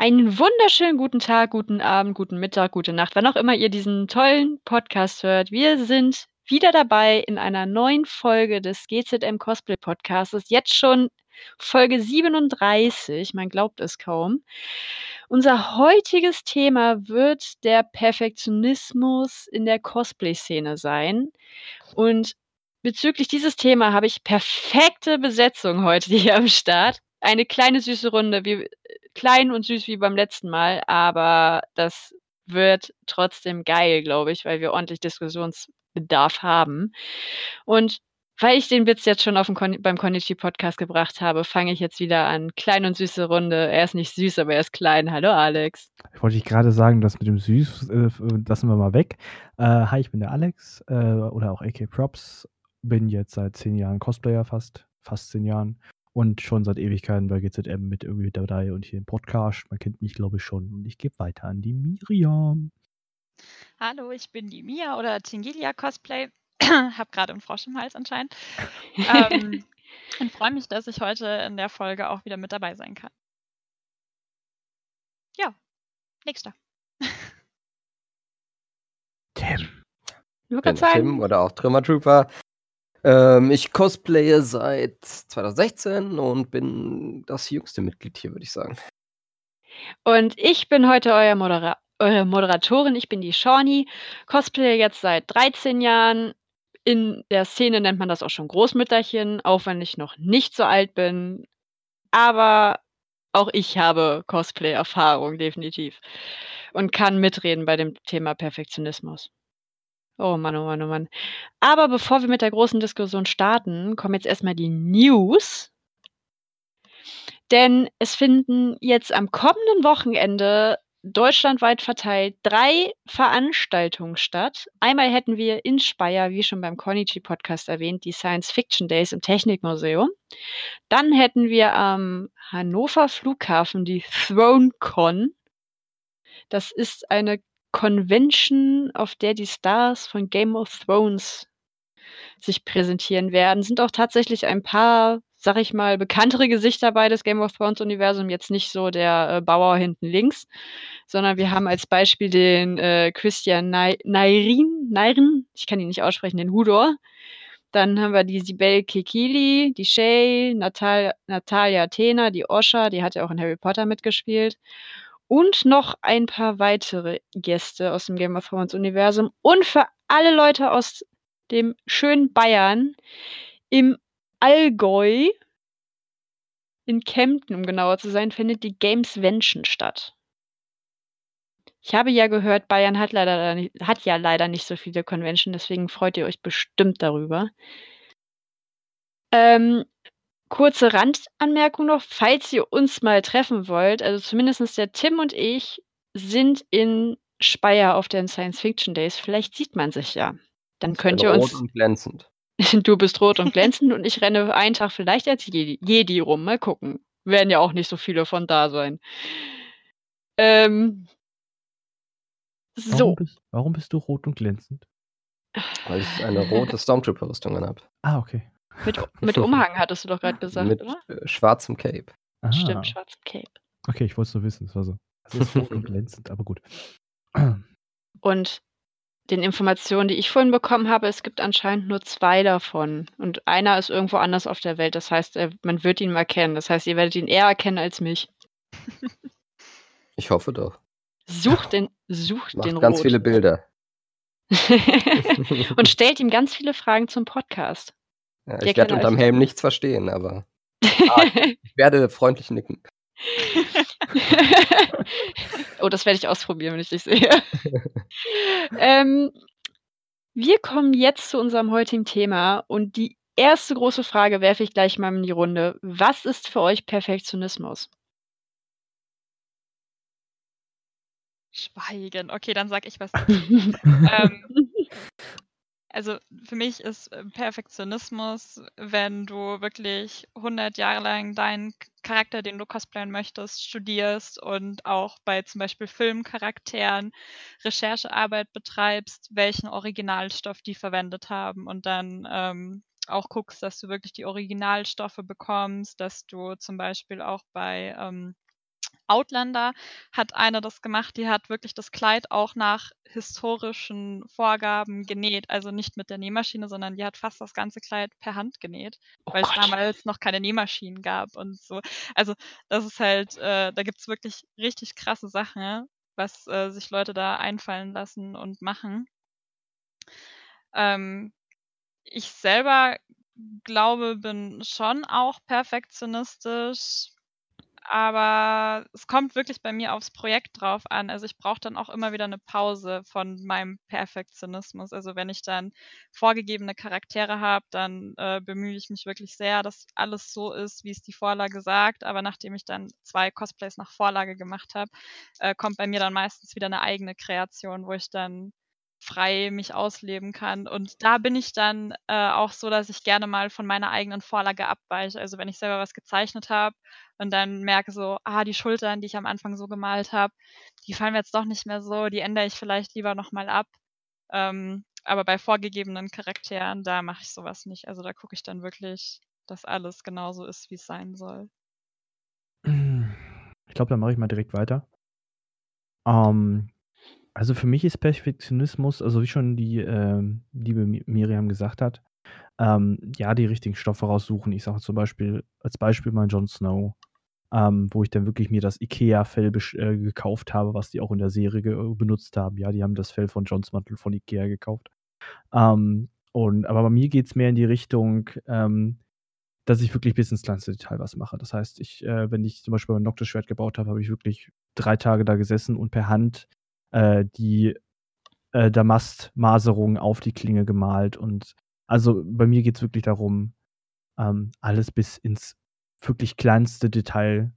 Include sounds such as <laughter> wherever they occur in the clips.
Einen wunderschönen guten Tag, guten Abend, guten Mittag, gute Nacht, wann auch immer ihr diesen tollen Podcast hört. Wir sind wieder dabei in einer neuen Folge des GZM Cosplay Podcasts. Jetzt schon Folge 37, man glaubt es kaum. Unser heutiges Thema wird der Perfektionismus in der Cosplay-Szene sein. Und bezüglich dieses Thema habe ich perfekte Besetzung heute hier am Start. Eine kleine süße Runde, wie klein und süß wie beim letzten Mal, aber das wird trotzdem geil, glaube ich, weil wir ordentlich Diskussionsbedarf haben. Und weil ich den Witz jetzt schon auf dem Kon beim Konichi Podcast gebracht habe, fange ich jetzt wieder an. Klein und süße Runde. Er ist nicht süß, aber er ist klein. Hallo Alex. Ich wollte ich gerade sagen, das mit dem Süß äh, lassen wir mal weg. Äh, hi, ich bin der Alex äh, oder auch AK Props. Bin jetzt seit zehn Jahren Cosplayer fast, fast zehn Jahren und schon seit Ewigkeiten bei GZM mit irgendwie dabei und hier im Podcast. Man kennt mich, glaube ich, schon. Und ich gebe weiter an die Miriam. Hallo, ich bin die Mia oder Tingilia Cosplay. <clears throat> Hab gerade einen Frosch im Hals anscheinend. ähm, <laughs> und freue mich, dass ich heute in der Folge auch wieder mit dabei sein kann. Ja, nächster. Tim. Ich bin Tim oder auch Trümmer Trooper. Ähm, ich cosplaye seit 2016 und bin das jüngste Mitglied hier, würde ich sagen. Und ich bin heute euer Modera eure Moderatorin. Ich bin die Shawnee, cosplaye jetzt seit 13 Jahren. In der Szene nennt man das auch schon Großmütterchen, auch wenn ich noch nicht so alt bin. Aber auch ich habe Cosplay-Erfahrung, definitiv. Und kann mitreden bei dem Thema Perfektionismus. Oh Mann, oh Mann, oh Mann. Aber bevor wir mit der großen Diskussion starten, kommen jetzt erstmal die News. Denn es finden jetzt am kommenden Wochenende deutschlandweit verteilt drei Veranstaltungen statt. Einmal hätten wir in Speyer, wie schon beim Konichi Podcast erwähnt, die Science Fiction Days im Technikmuseum. Dann hätten wir am Hannover Flughafen die ThroneCon. Das ist eine Convention, auf der die Stars von Game of Thrones sich präsentieren werden. Sind auch tatsächlich ein paar, sag ich mal, bekanntere Gesichter dabei des Game of Thrones Universum. Jetzt nicht so der äh, Bauer hinten links, sondern wir haben als Beispiel den äh, Christian Nairin, Nairin, ich kann ihn nicht aussprechen, den Hudor. Dann haben wir die Sibel Kekili, die Shay, Natal Natalia Athena, die Osha, die hat ja auch in Harry Potter mitgespielt und noch ein paar weitere Gäste aus dem Game of Thrones Universum und für alle Leute aus dem schönen Bayern im Allgäu in Kempten, um genauer zu sein, findet die Gamesvention statt. Ich habe ja gehört, Bayern hat, leider, hat ja leider nicht so viele Convention, deswegen freut ihr euch bestimmt darüber. Ähm, Kurze Randanmerkung noch, falls ihr uns mal treffen wollt, also zumindest der Tim und ich sind in Speyer auf den Science Fiction Days. Vielleicht sieht man sich ja. Dann könnt ihr uns. Rot und glänzend. <laughs> du bist rot und glänzend und ich renne einen Tag vielleicht als Jedi, Jedi rum. Mal gucken. Werden ja auch nicht so viele von da sein. Ähm, so. Warum bist, warum bist du rot und glänzend? Weil ich eine rote Stormtrooper-Rüstung habe. Ah, okay. Mit, mit Umhang hattest du doch gerade gesagt, mit, oder? Äh, schwarzem Cape. Aha. Stimmt, schwarzem Cape. Okay, ich wollte es nur wissen. Es war so. Es ist rot und <laughs> glänzend, aber gut. Und den Informationen, die ich vorhin bekommen habe, es gibt anscheinend nur zwei davon. Und einer ist irgendwo anders auf der Welt. Das heißt, man wird ihn mal kennen. Das heißt, ihr werdet ihn eher erkennen als mich. <laughs> Ich hoffe doch. Sucht den, sucht Macht den ganz Rot. viele Bilder. <laughs> und stellt ihm ganz viele Fragen zum Podcast. Ja, ich werde unterm Helm nichts verstehen, aber ah, <laughs> ich werde freundlich nicken. <laughs> oh, das werde ich ausprobieren, wenn ich dich sehe. <laughs> ähm, wir kommen jetzt zu unserem heutigen Thema und die erste große Frage werfe ich gleich mal in die Runde. Was ist für euch Perfektionismus? Schweigen. Okay, dann sag ich was. ähm, also für mich ist äh, Perfektionismus, wenn du wirklich 100 Jahre lang deinen Charakter, den du cosplayen möchtest, studierst und auch bei zum Beispiel Filmcharakteren Recherchearbeit betreibst, welchen Originalstoff die verwendet haben und dann ähm, auch guckst, dass du wirklich die Originalstoffe bekommst, dass du zum Beispiel auch bei ähm, Outlander hat eine das gemacht, die hat wirklich das Kleid auch nach historischen Vorgaben genäht. Also nicht mit der Nähmaschine, sondern die hat fast das ganze Kleid per Hand genäht, oh weil es damals noch keine Nähmaschinen gab und so. Also das ist halt, äh, da gibt es wirklich richtig krasse Sachen, was äh, sich Leute da einfallen lassen und machen. Ähm, ich selber glaube, bin schon auch perfektionistisch aber es kommt wirklich bei mir aufs Projekt drauf an. Also ich brauche dann auch immer wieder eine Pause von meinem Perfektionismus. Also wenn ich dann vorgegebene Charaktere habe, dann äh, bemühe ich mich wirklich sehr, dass alles so ist, wie es die Vorlage sagt. Aber nachdem ich dann zwei Cosplays nach Vorlage gemacht habe, äh, kommt bei mir dann meistens wieder eine eigene Kreation, wo ich dann frei mich ausleben kann. Und da bin ich dann äh, auch so, dass ich gerne mal von meiner eigenen Vorlage abweiche. Also wenn ich selber was gezeichnet habe und dann merke so, ah, die Schultern, die ich am Anfang so gemalt habe, die fallen mir jetzt doch nicht mehr so, die ändere ich vielleicht lieber nochmal ab. Ähm, aber bei vorgegebenen Charakteren, da mache ich sowas nicht. Also da gucke ich dann wirklich, dass alles genauso ist, wie es sein soll. Ich glaube, dann mache ich mal direkt weiter. Ähm, also für mich ist Perfektionismus, also wie schon die ähm, liebe Miriam gesagt hat, ähm, ja, die richtigen Stoffe raussuchen. Ich sage zum Beispiel, als Beispiel mal Jon Snow, ähm, wo ich dann wirklich mir das Ikea-Fell äh, gekauft habe, was die auch in der Serie benutzt haben. Ja, die haben das Fell von Jons Mantel von Ikea gekauft. Ähm, und, aber bei mir geht es mehr in die Richtung, ähm, dass ich wirklich bis ins kleinste Detail was mache. Das heißt, ich, äh, wenn ich zum Beispiel ein Noctis-Schwert gebaut habe, habe ich wirklich drei Tage da gesessen und per Hand äh, die äh, Damastmaserung auf die Klinge gemalt. Und also bei mir geht es wirklich darum, ähm, alles bis ins wirklich kleinste Detail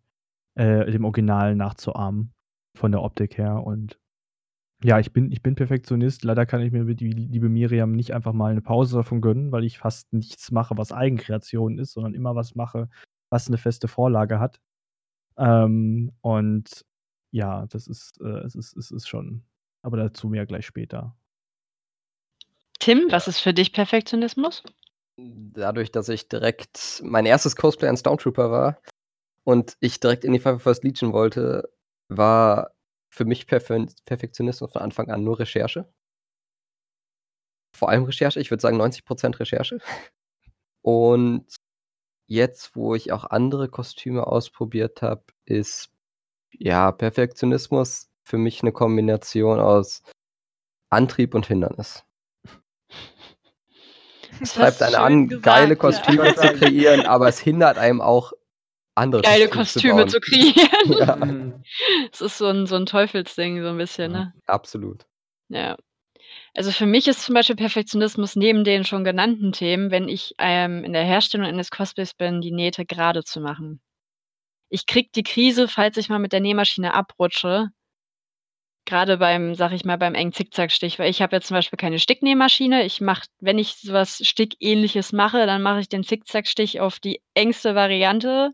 äh, dem Original nachzuahmen. Von der Optik her. Und ja, ich bin, ich bin Perfektionist. Leider kann ich mir die liebe Miriam nicht einfach mal eine Pause davon gönnen, weil ich fast nichts mache, was Eigenkreation ist, sondern immer was mache, was eine feste Vorlage hat. Ähm, und ja, das ist, äh, es ist, es ist schon. Aber dazu mehr gleich später. Tim, was ist für dich Perfektionismus? Dadurch, dass ich direkt mein erstes Cosplay ein Stormtrooper war und ich direkt in die Five First Legion wollte, war für mich Perf Perfektionismus von Anfang an nur Recherche. Vor allem Recherche, ich würde sagen 90% Recherche. <laughs> Und jetzt, wo ich auch andere Kostüme ausprobiert habe, ist ja, Perfektionismus für mich eine Kombination aus Antrieb und Hindernis. <laughs> Es treibt einen an, gesagt, geile Kostüme ja. zu <laughs> kreieren, aber es hindert einem auch, andere geile Kostüme, zu, zu, kreieren. <laughs> Ja. Es ist so ein, so ein Teufelsding, so ein bisschen, ne? Absolut. Ja. Also für mich ist zum Beispiel Perfektionismus neben den schon genannten Themen, wenn ich ähm, in der Herstellung eines Cosplays bin, die Nähte gerade zu machen ich kriege die Krise, falls ich mal mit der Nähmaschine abrutsche. Gerade beim, sag ich mal, beim engen Zickzackstich, weil ich habe jetzt zum Beispiel keine Sticknähmaschine. Ich mache, wenn ich sowas Stickähnliches mache, dann mache ich den Zickzackstich auf die engste Variante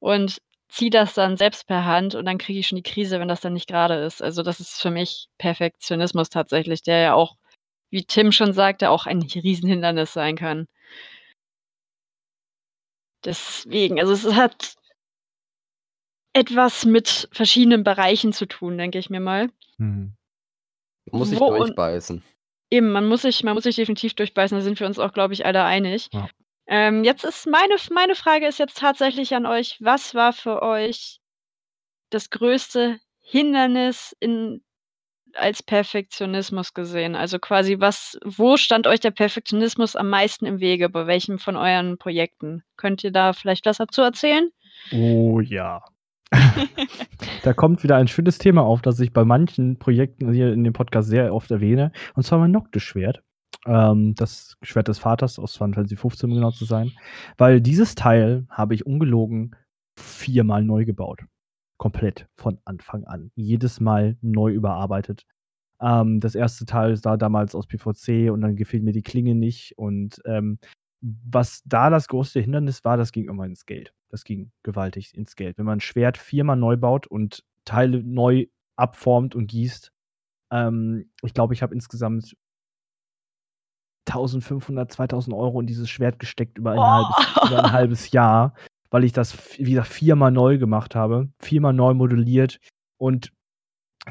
und ziehe das dann selbst per Hand und dann kriege ich schon die Krise, wenn das dann nicht gerade ist. Also das ist für mich Perfektionismus tatsächlich, der ja auch, wie Tim schon sagte, auch ein Riesenhindernis sein kann. Deswegen, also es hat etwas mit verschiedenen Bereichen zu tun, denke ich mir mal. Mhm. Muss ich durchbeißen. Eben, man muss sich, man muss sich definitiv durchbeißen, da sind wir uns auch, glaube ich, alle einig. Ja. Ähm, jetzt ist meine, meine Frage ist jetzt tatsächlich an euch, was war für euch das größte Hindernis in, als Perfektionismus gesehen? Also quasi, was, wo stand euch der Perfektionismus am meisten im Wege? Bei welchem von euren Projekten? Könnt ihr da vielleicht was dazu erzählen? Oh ja. <laughs> da kommt wieder ein schönes Thema auf, das ich bei manchen Projekten hier in dem Podcast sehr oft erwähne, und zwar mein Noctis-Schwert. Ähm, das Schwert des Vaters aus Final Fantasy 15, um genau zu sein. Weil dieses Teil habe ich ungelogen viermal neu gebaut. Komplett von Anfang an. Jedes Mal neu überarbeitet. Ähm, das erste Teil sah damals aus PVC und dann gefiel mir die Klinge nicht. Und ähm, was da das größte Hindernis war, das ging immer ins Geld. Das ging gewaltig ins Geld. Wenn man ein Schwert viermal neu baut und Teile neu abformt und gießt, ähm, ich glaube, ich habe insgesamt 1500, 2000 Euro in dieses Schwert gesteckt über ein, oh. halbes, über ein halbes Jahr. weil ich das, wie gesagt, viermal neu gemacht habe, viermal neu modelliert und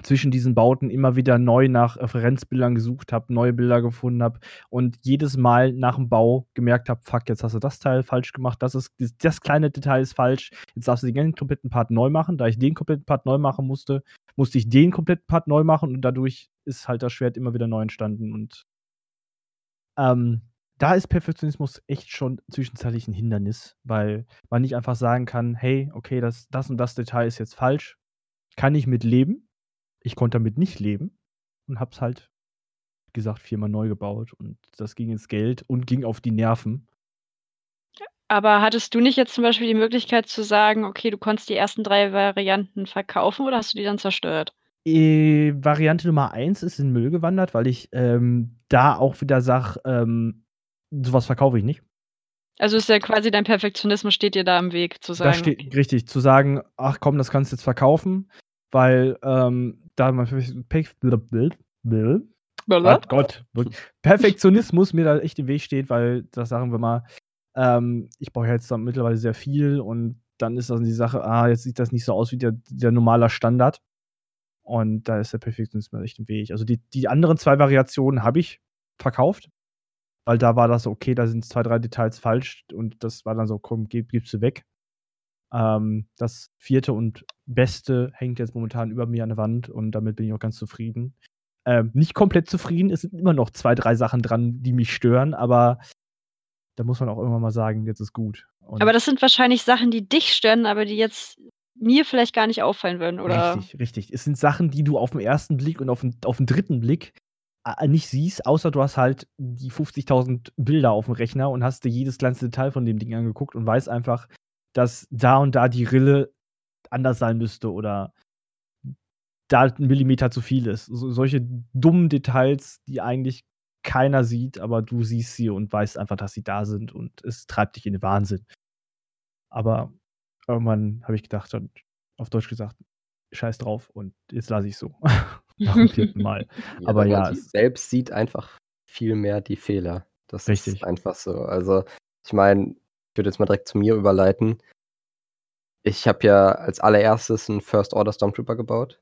zwischen diesen Bauten immer wieder neu nach Referenzbildern gesucht habe, neue Bilder gefunden habe und jedes Mal nach dem Bau gemerkt habe, fuck, jetzt hast du das Teil falsch gemacht, das ist das, kleine Detail ist falsch, jetzt darfst du den kompletten Part neu machen. Da ich den kompletten Part neu machen musste, musste ich den kompletten Part neu machen und dadurch ist halt das Schwert immer wieder neu entstanden und ähm, da ist Perfektionismus echt schon zwischenzeitlich ein Hindernis, weil man nicht einfach sagen kann, hey, okay, das, das und das Detail ist jetzt falsch, kann ich mit leben, ich konnte damit nicht leben und hab's halt, wie gesagt, viermal neu gebaut und das ging ins Geld und ging auf die Nerven. Aber hattest du nicht jetzt zum Beispiel die Möglichkeit zu sagen, okay, du konntest die ersten drei Varianten verkaufen oder hast du die dann zerstört? Äh, Variante Nummer eins ist in Müll gewandert, weil ich ähm, da auch wieder sage, ähm, sowas verkaufe ich nicht. Also ist ja quasi dein Perfektionismus steht dir da im Weg, zu sagen. Das steht richtig, zu sagen, ach komm, das kannst du jetzt verkaufen, weil ähm, da man oh Gott, Perfektionismus mir da echt im Weg steht, weil das sagen wir mal, ähm, ich brauche jetzt mittlerweile sehr viel und dann ist das die Sache, ah, jetzt sieht das nicht so aus wie der, der normaler Standard. Und da ist der Perfektionismus echt im Weg. Also die, die anderen zwei Variationen habe ich verkauft, weil da war das so, okay, da sind zwei, drei Details falsch und das war dann so, komm, gib, gibst du weg. Ähm, das vierte und beste hängt jetzt momentan über mir an der Wand und damit bin ich auch ganz zufrieden. Ähm, nicht komplett zufrieden, es sind immer noch zwei, drei Sachen dran, die mich stören, aber da muss man auch irgendwann mal sagen, jetzt ist gut. Und aber das sind wahrscheinlich Sachen, die dich stören, aber die jetzt mir vielleicht gar nicht auffallen würden, oder? Richtig, richtig. Es sind Sachen, die du auf den ersten Blick und auf den, auf den dritten Blick äh, nicht siehst, außer du hast halt die 50.000 Bilder auf dem Rechner und hast dir jedes kleinste Detail von dem Ding angeguckt und weißt einfach, dass da und da die Rille anders sein müsste oder da ein Millimeter zu viel ist. So, solche dummen Details, die eigentlich keiner sieht, aber du siehst sie und weißt einfach, dass sie da sind und es treibt dich in den Wahnsinn. Aber irgendwann habe ich gedacht, und auf Deutsch gesagt, scheiß drauf und jetzt lasse ich so. <laughs> Nach dem vierten Mal. <laughs> ja, aber ja. Man selbst sieht einfach viel mehr die Fehler. Das richtig. ist einfach so. Also, ich meine, würde jetzt mal direkt zu mir überleiten. Ich habe ja als allererstes einen First Order Stormtrooper gebaut.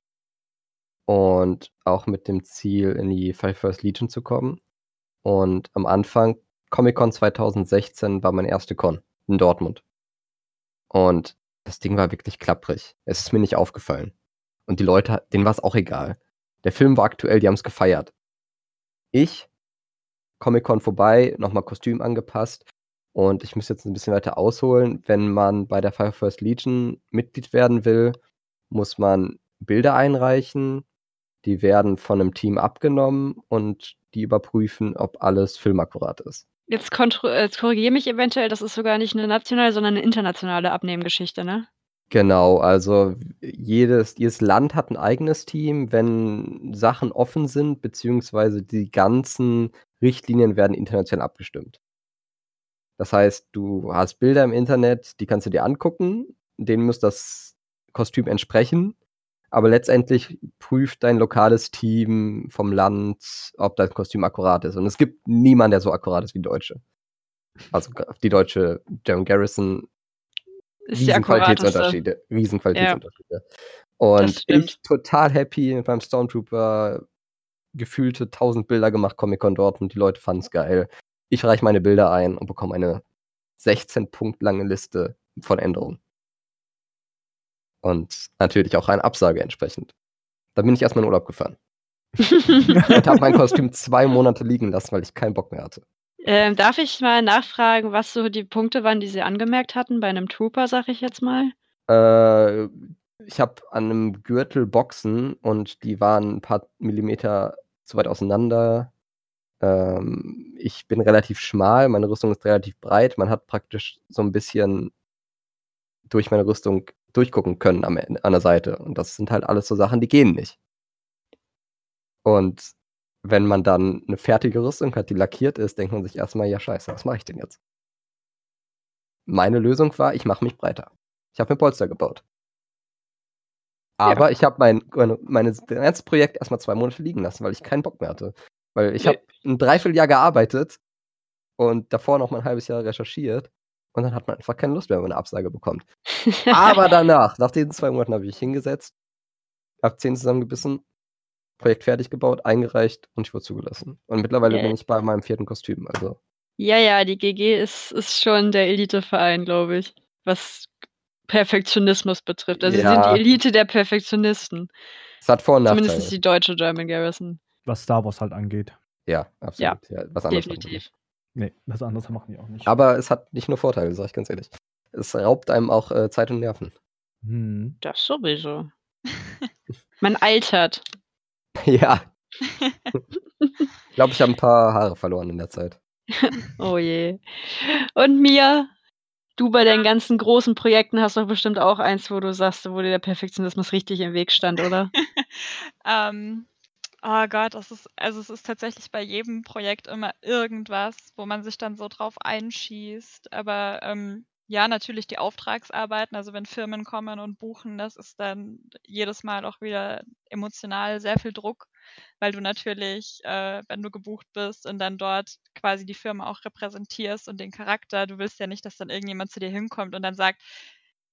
Und auch mit dem Ziel, in die Five First Legion zu kommen. Und am Anfang, Comic-Con 2016 war mein erste Con in Dortmund. Und das Ding war wirklich klapprig. Es ist mir nicht aufgefallen. Und die Leute, denen war es auch egal. Der Film war aktuell, die haben es gefeiert. Ich, Comic-Con vorbei, nochmal Kostüm angepasst, und ich muss jetzt ein bisschen weiter ausholen. Wenn man bei der Fire First Legion Mitglied werden will, muss man Bilder einreichen. Die werden von einem Team abgenommen und die überprüfen, ob alles filmakkurat ist. Jetzt, jetzt korrigiere mich eventuell, das ist sogar nicht eine nationale, sondern eine internationale Abnehmgeschichte, ne? Genau, also jedes, jedes Land hat ein eigenes Team, wenn Sachen offen sind, beziehungsweise die ganzen Richtlinien werden international abgestimmt. Das heißt, du hast Bilder im Internet, die kannst du dir angucken, denen muss das Kostüm entsprechen, aber letztendlich prüft dein lokales Team vom Land, ob dein Kostüm akkurat ist. Und es gibt niemanden, der so akkurat ist wie Deutsche. Also die deutsche German Garrison ist riesen Qualitätsunterschiede. Riesen Qualitätsunterschiede. Ja. Und ich total happy mit meinem Stormtrooper gefühlte 1000 Bilder gemacht, Comic-Con dort und die Leute fanden es geil. Ich reiche meine Bilder ein und bekomme eine 16 Punkt lange Liste von Änderungen. Und natürlich auch eine Absage entsprechend. Dann bin ich erstmal in Urlaub gefahren. <laughs> und habe mein Kostüm zwei Monate liegen lassen, weil ich keinen Bock mehr hatte. Ähm, darf ich mal nachfragen, was so die Punkte waren, die Sie angemerkt hatten bei einem Trooper, sag ich jetzt mal? Äh, ich habe an einem Gürtel Boxen und die waren ein paar Millimeter zu weit auseinander. Ähm, ich bin relativ schmal, meine Rüstung ist relativ breit. Man hat praktisch so ein bisschen durch meine Rüstung durchgucken können am, an der Seite. Und das sind halt alles so Sachen, die gehen nicht. Und wenn man dann eine fertige Rüstung hat, die lackiert ist, denkt man sich erstmal, ja scheiße, was mache ich denn jetzt? Meine Lösung war, ich mache mich breiter. Ich habe mir Polster gebaut. Aber ja. ich habe mein, meine, mein ganzes Projekt erstmal zwei Monate liegen lassen, weil ich keinen Bock mehr hatte. Weil ich habe ein Dreivierteljahr gearbeitet und davor noch mal ein halbes Jahr recherchiert. Und dann hat man einfach keine Lust mehr, wenn man eine Absage bekommt. Aber <laughs> danach, nach diesen zwei Monaten, habe ich hingesetzt, habe zehn zusammengebissen, Projekt fertig gebaut, eingereicht und ich wurde zugelassen. Und mittlerweile Yeah. bin ich bei meinem vierten Kostüm. Also Ja, ja, die GG ist, ist schon der Eliteverein, glaube ich, was Perfektionismus betrifft. Also sie sind Ja. die Elite der Perfektionisten. es hat Vor- und Zumindest Nachteile. ist die deutsche German Garrison. Was Star Wars halt angeht. Ja, absolut. Ja, was anderes machen wir Definitiv. nicht. Nee, was anderes machen die auch nicht. Aber es hat nicht nur Vorteile, sage ich ganz ehrlich. Es raubt einem auch äh, Zeit und Nerven. Hm. Das sowieso. <laughs> Man altert. <laughs> ja. <laughs> ich glaube, ich habe ein paar Haare verloren in der Zeit. Oh je. Und Mia, du bei deinen ganzen großen Projekten hast doch bestimmt auch eins, wo du sagst, wo dir der Perfektionismus richtig im Weg stand, oder? Ähm, oh Gott, das ist, also es ist tatsächlich bei jedem Projekt immer irgendwas, wo man sich dann so drauf einschießt. Aber ähm, ja, natürlich die Auftragsarbeiten, also wenn Firmen kommen und buchen, das ist dann jedes Mal auch wieder emotional sehr viel Druck, weil du natürlich, äh, wenn du gebucht bist und dann dort quasi die Firma auch repräsentierst und den Charakter, du willst ja nicht, dass dann irgendjemand zu dir hinkommt und dann sagt,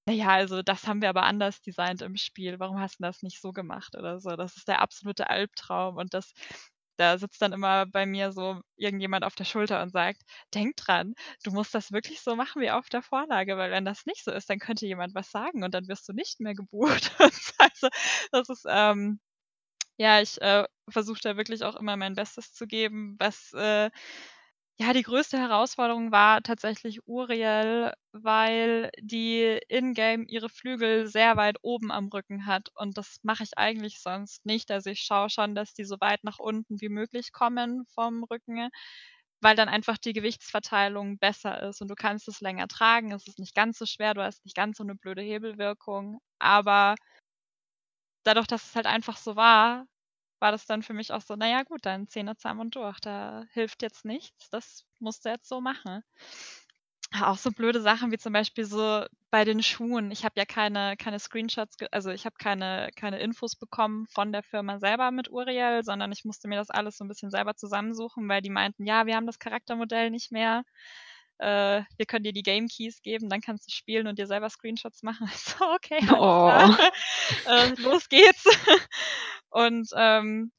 naja, also das haben wir aber anders designt im Spiel. Warum hast du das nicht so gemacht oder so? Das ist der absolute Albtraum. Und das, da sitzt dann immer bei mir so irgendjemand auf der Schulter und sagt, denk dran, du musst das wirklich so machen wie auf der Vorlage, weil wenn das nicht so ist, dann könnte jemand was sagen und dann wirst du nicht mehr gebucht. <laughs> also das ist, ähm, ja, ich äh, versuche da wirklich auch immer mein Bestes zu geben, was äh, ja, die größte Herausforderung war tatsächlich Uriel, weil die in-game ihre Flügel sehr weit oben am Rücken hat. Und das mache ich eigentlich sonst nicht. Also ich schaue schon, dass die so weit nach unten wie möglich kommen vom Rücken, weil dann einfach die Gewichtsverteilung besser ist und du kannst es länger tragen. Es ist nicht ganz so schwer, du hast nicht ganz so eine blöde Hebelwirkung. Aber dadurch, dass es halt einfach so war, war das dann für mich auch so, naja gut, dann Zähne zusammen und durch. Da hilft jetzt nichts. Das musst du jetzt so machen. Auch so blöde Sachen wie zum Beispiel so bei den Schuhen. Ich habe ja keine, keine Screenshots, also ich habe keine, keine Infos bekommen von der Firma selber mit Uriel, sondern ich musste mir das alles so ein bisschen selber zusammensuchen, weil die meinten, ja, wir haben das Charaktermodell nicht mehr. Äh, wir können dir die Game Keys geben, dann kannst du spielen und dir selber Screenshots machen. <laughs> So, okay, Oh. <laughs> äh, los geht's. <laughs> Und ähm,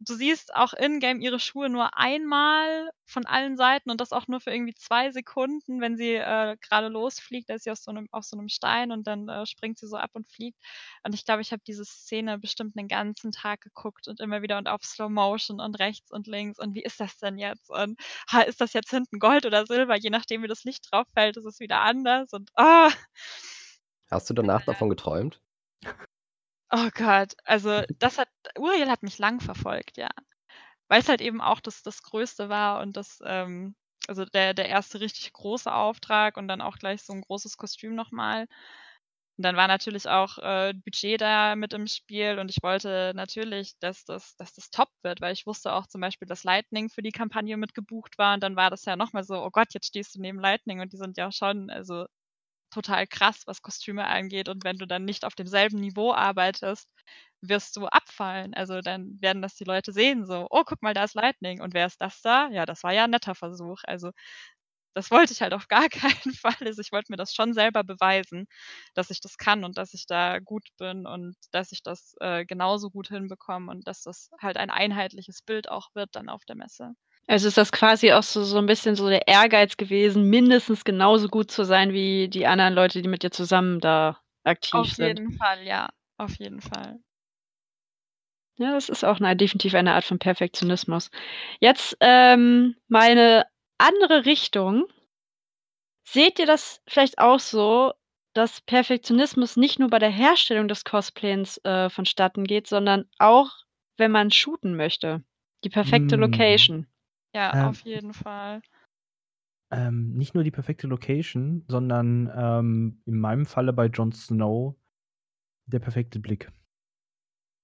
du siehst auch in-game ihre Schuhe nur einmal von allen Seiten und das auch nur für irgendwie zwei Sekunden, wenn sie äh, gerade losfliegt. Da ist sie auf so einem, auf so einem Stein und dann äh, springt sie so ab und fliegt. Und ich glaube, ich habe diese Szene bestimmt einen ganzen Tag geguckt und immer wieder und auf Slow Motion und rechts und links. Und wie ist das denn jetzt? Und ha, ist das jetzt hinten Gold oder Silber? Je nachdem, wie das Licht drauf fällt, ist es wieder anders. Und ah, Hast du danach davon geträumt? Oh Gott, also das hat Uriel hat mich lang verfolgt, ja. Weil es halt eben auch das das Größte war und das, ähm also der der erste richtig große Auftrag und dann auch gleich so ein großes Kostüm noch mal. Und dann war natürlich auch, äh, Budget da mit im Spiel und ich wollte natürlich, dass das dass das top wird, weil ich wusste auch zum Beispiel, dass Lightning für die Kampagne mit gebucht war und dann war das ja noch mal so: „Oh Gott, jetzt stehst du neben Lightning“ und die sind ja schon also total krass, was Kostüme angeht. Und wenn du dann nicht auf demselben Niveau arbeitest, wirst du abfallen. Also dann werden das die Leute sehen, so, oh, guck mal, da ist Lightning. Und wer ist das da? Ja, das war ja ein netter Versuch. Also das wollte ich halt auf gar <laughs> keinen Fall. Also ich wollte mir das schon selber beweisen, dass ich das kann und dass ich da gut bin und dass ich das äh, genauso gut hinbekomme und dass das halt ein einheitliches Bild auch wird dann auf der Messe. Also ist das quasi auch so, so ein bisschen so der Ehrgeiz gewesen, mindestens genauso gut zu sein wie die anderen Leute, die mit dir zusammen da aktiv Auf sind. jeden Fall, ja. Auf jeden Fall. Ja, das ist auch eine, definitiv eine Art von Perfektionismus. Jetzt ähm, meine andere Richtung. Seht ihr das vielleicht auch so, dass Perfektionismus nicht nur bei der Herstellung des Cosplays äh, vonstatten geht, sondern auch, wenn man shooten möchte? Die perfekte Mm. Location. Ja, Ähm, auf jeden Fall. Ähm, nicht nur die perfekte Location, sondern ähm, in meinem Falle bei Jon Snow der perfekte Blick.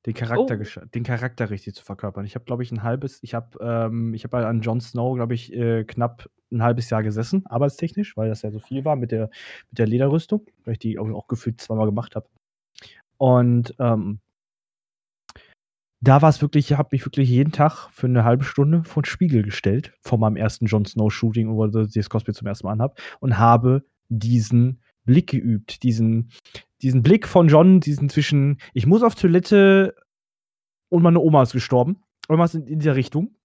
Den Charakter, Oh. den Charakter richtig zu verkörpern. Ich habe, glaube ich, ein halbes, ich habe ähm, ich hab an Jon Snow, glaube ich, äh, knapp ein halbes Jahr gesessen, arbeitstechnisch, weil das ja so viel war mit der, mit der Lederrüstung, weil ich die auch, auch gefühlt zweimal gemacht habe. Und ähm, da war es wirklich, ich habe mich wirklich jeden Tag für eine halbe Stunde vor den Spiegel gestellt, vor meinem ersten Jon Snow Shooting, wo ich das Cosplay zum ersten Mal anhab, und habe diesen Blick geübt, diesen, diesen Blick von John, diesen zwischen, ich muss auf Toilette und meine Oma ist gestorben, irgendwas in, in dieser Richtung.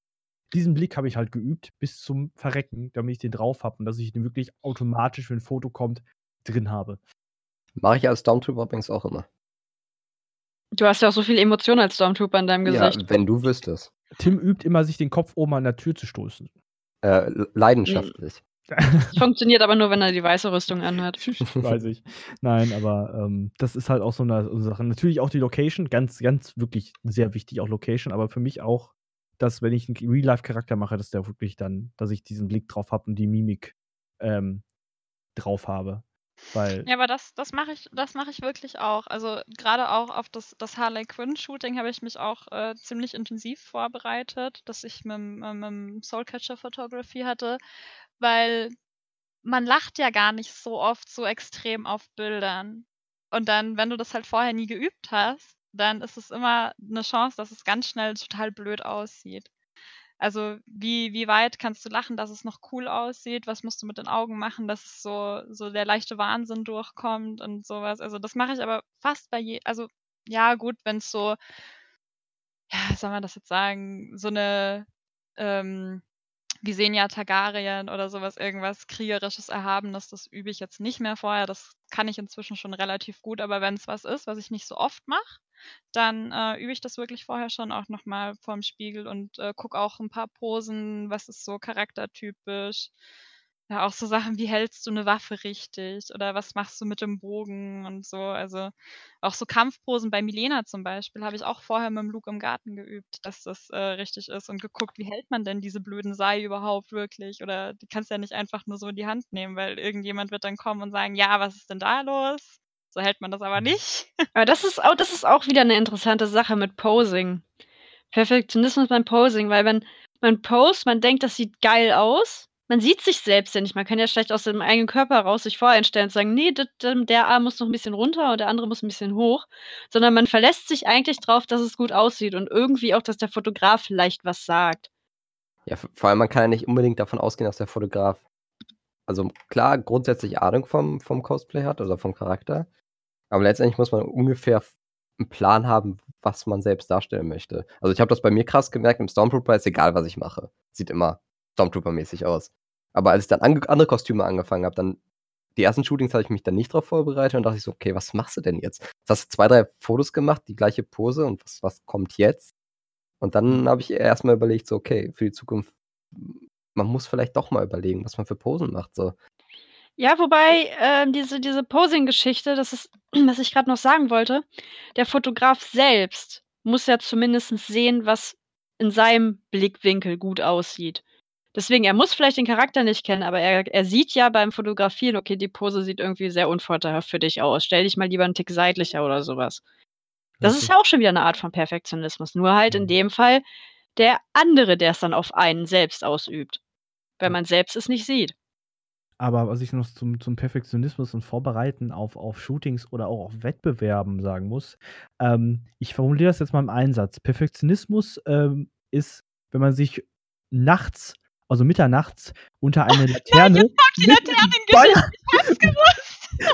Diesen Blick habe ich halt geübt bis zum Verrecken, damit ich den drauf habe und dass ich den wirklich automatisch, wenn ein Foto kommt, drin habe. Mache ich als Stormtrooper übrigens auch immer. Du hast ja auch so viel Emotion als Stormtrooper in deinem Gesicht. Ja, wenn du wüsstest. Tim übt immer, sich den Kopf oben an der Tür zu stoßen. Äh, leidenschaftlich. Das <laughs> funktioniert aber nur, wenn er die weiße Rüstung anhat. <laughs> Weiß ich. Nein, aber ähm, das ist halt auch so eine, so eine Sache. Natürlich auch die Location, ganz, ganz wirklich sehr wichtig, auch Location, aber für mich auch, dass wenn ich einen Real-Life-Charakter mache, dass der wirklich dann, dass ich diesen Blick drauf habe und die Mimik ähm, drauf habe. Weil Ja, aber das, das mache ich, das ich wirklich auch. Also gerade auch auf das, das Harley Quinn-Shooting habe ich mich auch äh, ziemlich intensiv vorbereitet, dass ich mit, mit, mit Soulcatcher Photography hatte, weil man lacht ja gar nicht so oft so extrem auf Bildern. Und dann, wenn du das halt vorher nie geübt hast, dann ist es immer eine Chance, dass es ganz schnell total blöd aussieht. Also wie, wie weit kannst du lachen, dass es noch cool aussieht? Was musst du mit den Augen machen, dass es so, so der leichte Wahnsinn durchkommt und sowas? Also das mache ich aber fast bei je, also ja gut, wenn es so, ja, soll man das jetzt sagen, so eine ähm, Visenya Targaryen oder sowas, irgendwas kriegerisches, erhabenes, das übe ich jetzt nicht mehr vorher. Das kann ich inzwischen schon relativ gut, aber wenn es was ist, was ich nicht so oft mache, dann äh, übe ich das wirklich vorher schon auch nochmal vorm Spiegel und äh, gucke auch ein paar Posen, was ist so charaktertypisch. Ja, auch so Sachen wie hältst du eine Waffe richtig oder was machst du mit dem Bogen und so. Also auch so Kampfposen bei Milena zum Beispiel habe ich auch vorher mit dem Luke im Garten geübt, dass das äh, richtig ist und geguckt, wie hält man denn diese blöden Sei überhaupt wirklich? Oder die kannst du ja nicht einfach nur so in die Hand nehmen, weil irgendjemand wird dann kommen und sagen, ja, was ist denn da los? So hält man das aber nicht. <laughs> Aber das ist auch, das ist auch wieder eine interessante Sache mit Posing. Perfektionismus beim Posing, weil wenn man post, man denkt, das sieht geil aus. Man sieht sich selbst ja nicht. Man kann ja schlecht aus dem eigenen Körper raus sich voreinstellen und sagen, nee, der Arm muss noch ein bisschen runter und der andere muss ein bisschen hoch. Sondern man verlässt sich eigentlich drauf, dass es gut aussieht und irgendwie auch, dass der Fotograf vielleicht was sagt. Ja, vor allem, man kann ja nicht unbedingt davon ausgehen, dass der Fotograf, also klar, grundsätzlich Ahnung vom, vom Cosplay hat oder vom Charakter. Aber letztendlich muss man ungefähr einen Plan haben, was man selbst darstellen möchte. Also ich habe das bei mir krass gemerkt, im Stormtrooper ist egal, was ich mache. Sieht immer Stormtrooper-mäßig aus. Aber als ich dann andere Kostüme angefangen habe, dann die ersten Shootings habe ich mich dann nicht darauf vorbereitet und dachte ich so, okay, was machst du denn jetzt? Jetzt hast du zwei, drei Fotos gemacht, die gleiche Pose und was, was kommt jetzt? Und dann habe ich erstmal überlegt, so, okay, für die Zukunft, man muss vielleicht doch mal überlegen, was man für Posen macht. So. Ja, wobei, ähm, diese diese Posing-Geschichte, das ist, <clears throat> was ich gerade noch sagen wollte. Der Fotograf selbst muss ja zumindest sehen, was in seinem Blickwinkel gut aussieht. Deswegen, er muss vielleicht den Charakter nicht kennen, aber er er sieht ja beim Fotografieren: „Okay, die Pose sieht irgendwie sehr unvorteilhaft für dich aus. Stell dich mal lieber 'n Tick seitlicher“ oder sowas. Das ist ja auch schon wieder 'ne Art von Perfektionismus, nur halt in Mhm. dem Fall der andere, der's dann auf einen selbst ausübt, weil man selbst es nicht sieht. Aber was ich noch zum zum Perfektionismus und Vorbereiten auf auf Shootings oder auch auf Wettbewerben sagen muss, ähm, ich formuliere das jetzt mal im Einsatz. Perfektionismus, ähm, ist, wenn man sich nachts, also mitternachts unter eine <laughs> Nein, Laterne jetzt kommt die mitten in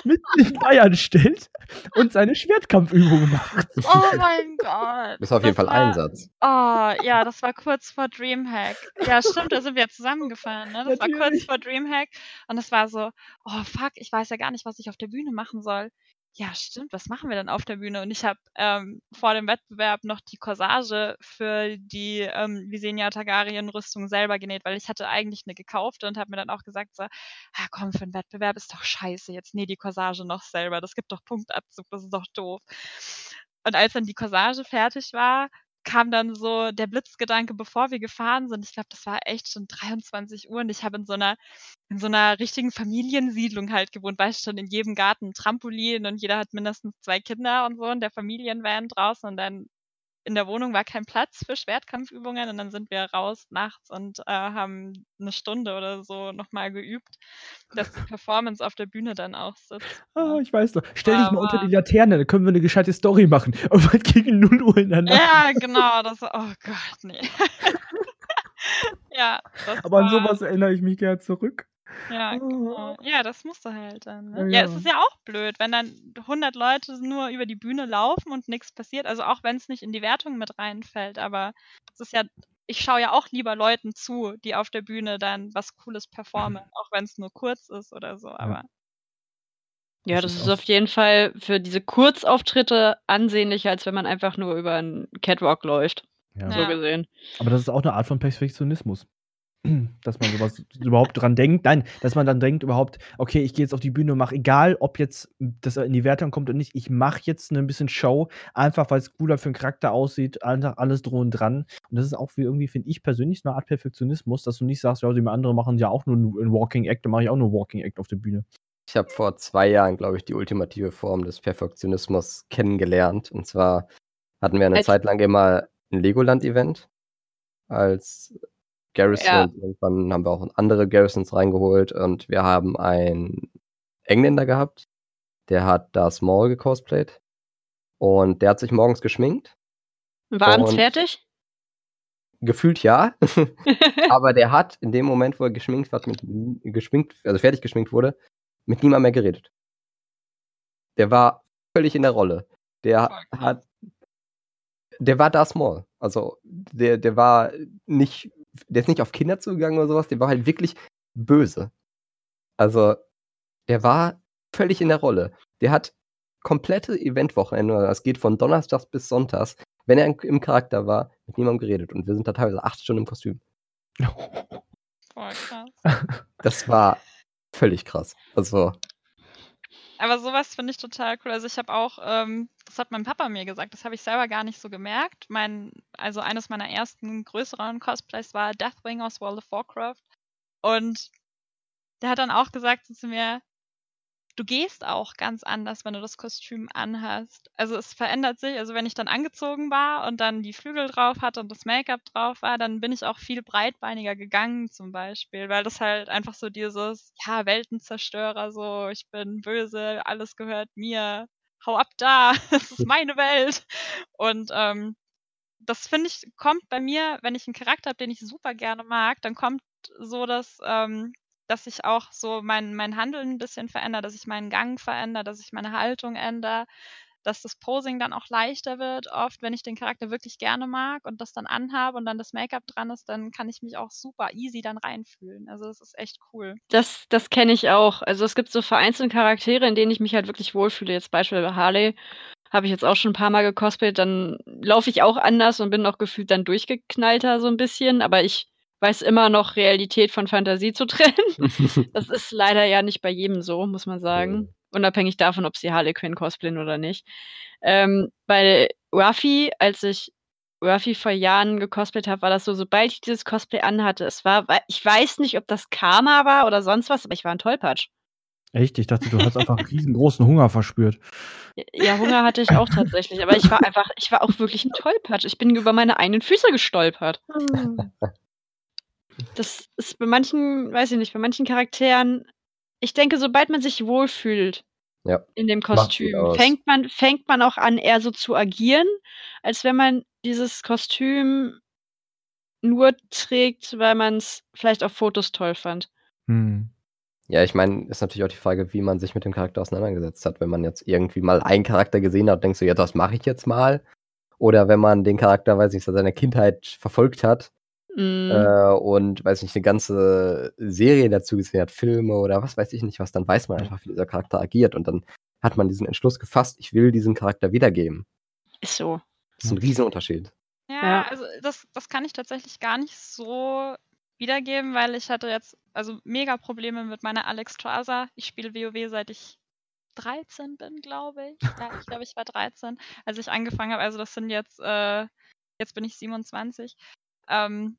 Mitten in Bayern stellt und seine Schwertkampfübungen macht. <laughs> Oh mein Gott. Das ist auf jeden Das Fall ein war Satz. oh, ja, das war kurz vor Dreamhack. Ja, stimmt, da sind wir zusammengefahren, ne? Das war kurz Natürlich. vor Dreamhack und das war so: „Oh fuck, ich weiß ja gar nicht, was ich auf der Bühne machen soll.“ Ja, stimmt, was machen wir denn auf der Bühne? Und ich habe, ähm, vor dem Wettbewerb noch die Corsage für die, ähm, Visenya Targaryen-Rüstung selber genäht, weil ich hatte eigentlich 'ne gekaufte und habe mir dann auch gesagt so: „Ah komm, für 'n Wettbewerb ist doch scheiße, jetzt näh die Corsage noch selber. Das gibt doch Punktabzug, das ist doch doof.“ Und als dann die Corsage fertig war, kam dann so der Blitzgedanke, bevor wir gefahren sind. Ich glaube, das war echt schon 23:00 und ich habe in so 'ner in so 'ner richtigen Familiensiedlung halt gewohnt, weißt schon, in jedem Garten Trampolin und jeder hat mindestens 2 Kinder und so und der Familienvan draußen und dann in der Wohnung war kein Platz für Schwertkampfübungen und dann sind wir raus nachts und äh, haben eine Stunde oder so nochmal geübt, dass die Performance auf der Bühne dann auch sitzt. Ah, ich weiß doch. Stell dich mal unter die Laterne, dann können wir eine gescheite Story machen. <laughs> Irgendwann gegen 0 Uhr in der Nacht. Ja, <laughs> genau. Das, oh Gott, nee. <laughs> ja, Aber an sowas erinnere ich mich gern zurück. Ja, genau. Ja, das musste halt dann. Ja, Ne? Ja, es ja. ist ja auch blöd, wenn dann 100 Leute nur über die Bühne laufen und nichts passiert. Also auch wenn es nicht in die Wertung mit reinfällt, aber es ist ja, ich schaue ja auch lieber Leuten zu, die auf der Bühne dann was Cooles performen, auch wenn es nur kurz ist oder so. Aber Ja, Das ist auf jeden Fall für diese Kurzauftritte ansehnlicher, als wenn man einfach nur über 'n Catwalk läuft, Ja. so gesehen. Aber das ist auch eine Art von Perfektionismus. Dass man sowas überhaupt dran denkt. Nein, dass man dann denkt überhaupt, okay, ich gehe jetzt auf die Bühne und mache, egal ob jetzt das in die Wertung kommt oder nicht, ich mache jetzt ein bisschen Show, einfach weil es cooler für 'n Charakter aussieht, einfach alles und dran. Und das ist auch wie irgendwie, finde ich persönlich, so 'ne Art Perfektionismus, dass du nicht sagst: „Ja, die anderen machen ja auch nur 'n Walking Act, dann mache ich auch nur Walking Act auf der Bühne.“ Ich habe vor zwei Jahren, glaube ich, die ultimative Form des Perfektionismus kennengelernt. Und zwar hatten wir eine Zeit lang immer ein Legoland-Event als Garrison Ja. und irgendwann haben wir auch andere Garrisons reingeholt und wir haben einen Engländer gehabt, der hat Darth Maul gecosplayt und der hat sich morgens geschminkt. War abends fertig? gefühlt ja, <laughs> <laughs> aber der hat in dem Moment, wo er geschminkt hat, mit geschminkt also fertig geschminkt wurde, mit niemandem mehr geredet. Der war völlig in der Rolle. Der hat der war Darth Maul. Also, der der war nicht der ist nicht auf Kinder zugegangen oder so was, der war halt wirklich böse. Also, der war völlig in der Rolle. Der hat komplette Eventwochenende, das geht von Donnerstags bis Sonntags, wenn er im Charakter war, mit niemandem geredet und wir sind da teilweise 8 Stunden im Kostüm. voll krass. Das war völlig krass. Also Aber sowas finde ich total cool. Also ich habe auch, ähm, das hat mein Papa mir gesagt, das habe ich selber gar nicht so gemerkt. Mein, also eines meiner ersten größeren Cosplays war Deathwing aus World of Warcraft. Und der hat dann auch gesagt zu mir, du gehst auch ganz anders, wenn du das Kostüm anhast. Also es verändert sich. Also wenn ich dann angezogen war und dann die Flügel drauf hatte und das Make-up drauf war, dann bin ich auch viel breitbeiniger gegangen zum Beispiel, weil das halt einfach so dieses, ja, Weltenzerstörer, so, ich bin böse, alles gehört mir, hau ab da, <laughs> es ist meine Welt. Und ähm, das finde ich, kommt bei mir, wenn ich einen Charakter habe, den ich super gerne mag, dann kommt so das, ähm, dass ich auch so mein, mein Handeln ein bisschen verändere, dass ich meinen Gang verändere, dass ich meine Haltung ändere, dass das Posing dann auch leichter wird. Oft, wenn ich den Charakter wirklich gerne mag und das dann anhabe und dann das Make-up dran ist, dann kann ich mich auch super easy dann reinfühlen. Also das ist echt cool. Das das kenne ich auch. Also, es gibt so vereinzelte Charaktere, in denen ich mich halt wirklich wohlfühle. Jetzt Beispiel Harley habe ich jetzt auch schon 'n paar Mal gecosplayt, dann laufe ich auch anders und bin auch gefühlt dann durchgeknallter so 'n bisschen, aber ich weiß immer noch, Realität von Fantasie zu trennen. <laughs> Das ist leider ja nicht bei jedem so, muss man sagen, unabhängig davon, ob sie Harley Quinn cosplayen oder nicht. Ähm, bei Ruffy, als ich Ruffy vor Jahren gecosplayt habe, war das so, sobald ich dieses Cosplay anhatte, es war ich weiß nicht, ob das Karma war oder sonst was, aber ich war 'n Tollpatsch. Echt? Ich dachte, du hast einfach 'n riesengroßen Hunger verspürt. Ja, Hunger hatte ich auch tatsächlich, aber ich war einfach ich war auch wirklich 'n Tollpatsch. Ich bin über meine eigenen Füße gestolpert. <laughs> Das ist bei manchen weiß ich nicht, bei manchen Charakteren ich denke, sobald man sich wohlfühlt Ja, in dem Kostüm, fängt man fängt man auch an, eher so zu agieren, als wenn man dieses Kostüm nur trägt, weil man's vielleicht auf Fotos toll fand. Mhm. Ja, ich meine, ist natürlich auch die Frage, wie man sich mit dem Charakter auseinandergesetzt hat. Wenn man jetzt irgendwie mal einen Charakter gesehen hat, denkst du: „Ja, das mache ich jetzt mal.“ Oder wenn man den Charakter, weiß nicht, seit seiner Kindheit verfolgt hat, Mhm. äh, und, weiß nicht, 'ne ganze Serie dazu gesehen hat, Filme oder was weiß ich nicht was, dann weiß man einfach, wie dieser Charakter agiert und dann hat man diesen Entschluss gefasst: „Ich will diesen Charakter wiedergeben.“ Ist so. Das ist 'n Riesenunterschied. Ja, Ja. also das das kann ich tatsächlich gar nicht so wiedergeben, weil ich hatte jetzt also mega Probleme mit meiner Alexstrasza. Ich spiele WoW, seit ich 13 bin, glaube ich. Ja, ich <laughs> glaube, ich war 13, als ich angefangen habe. Also das sind jetzt äh, jetzt bin ich 27. Ähm,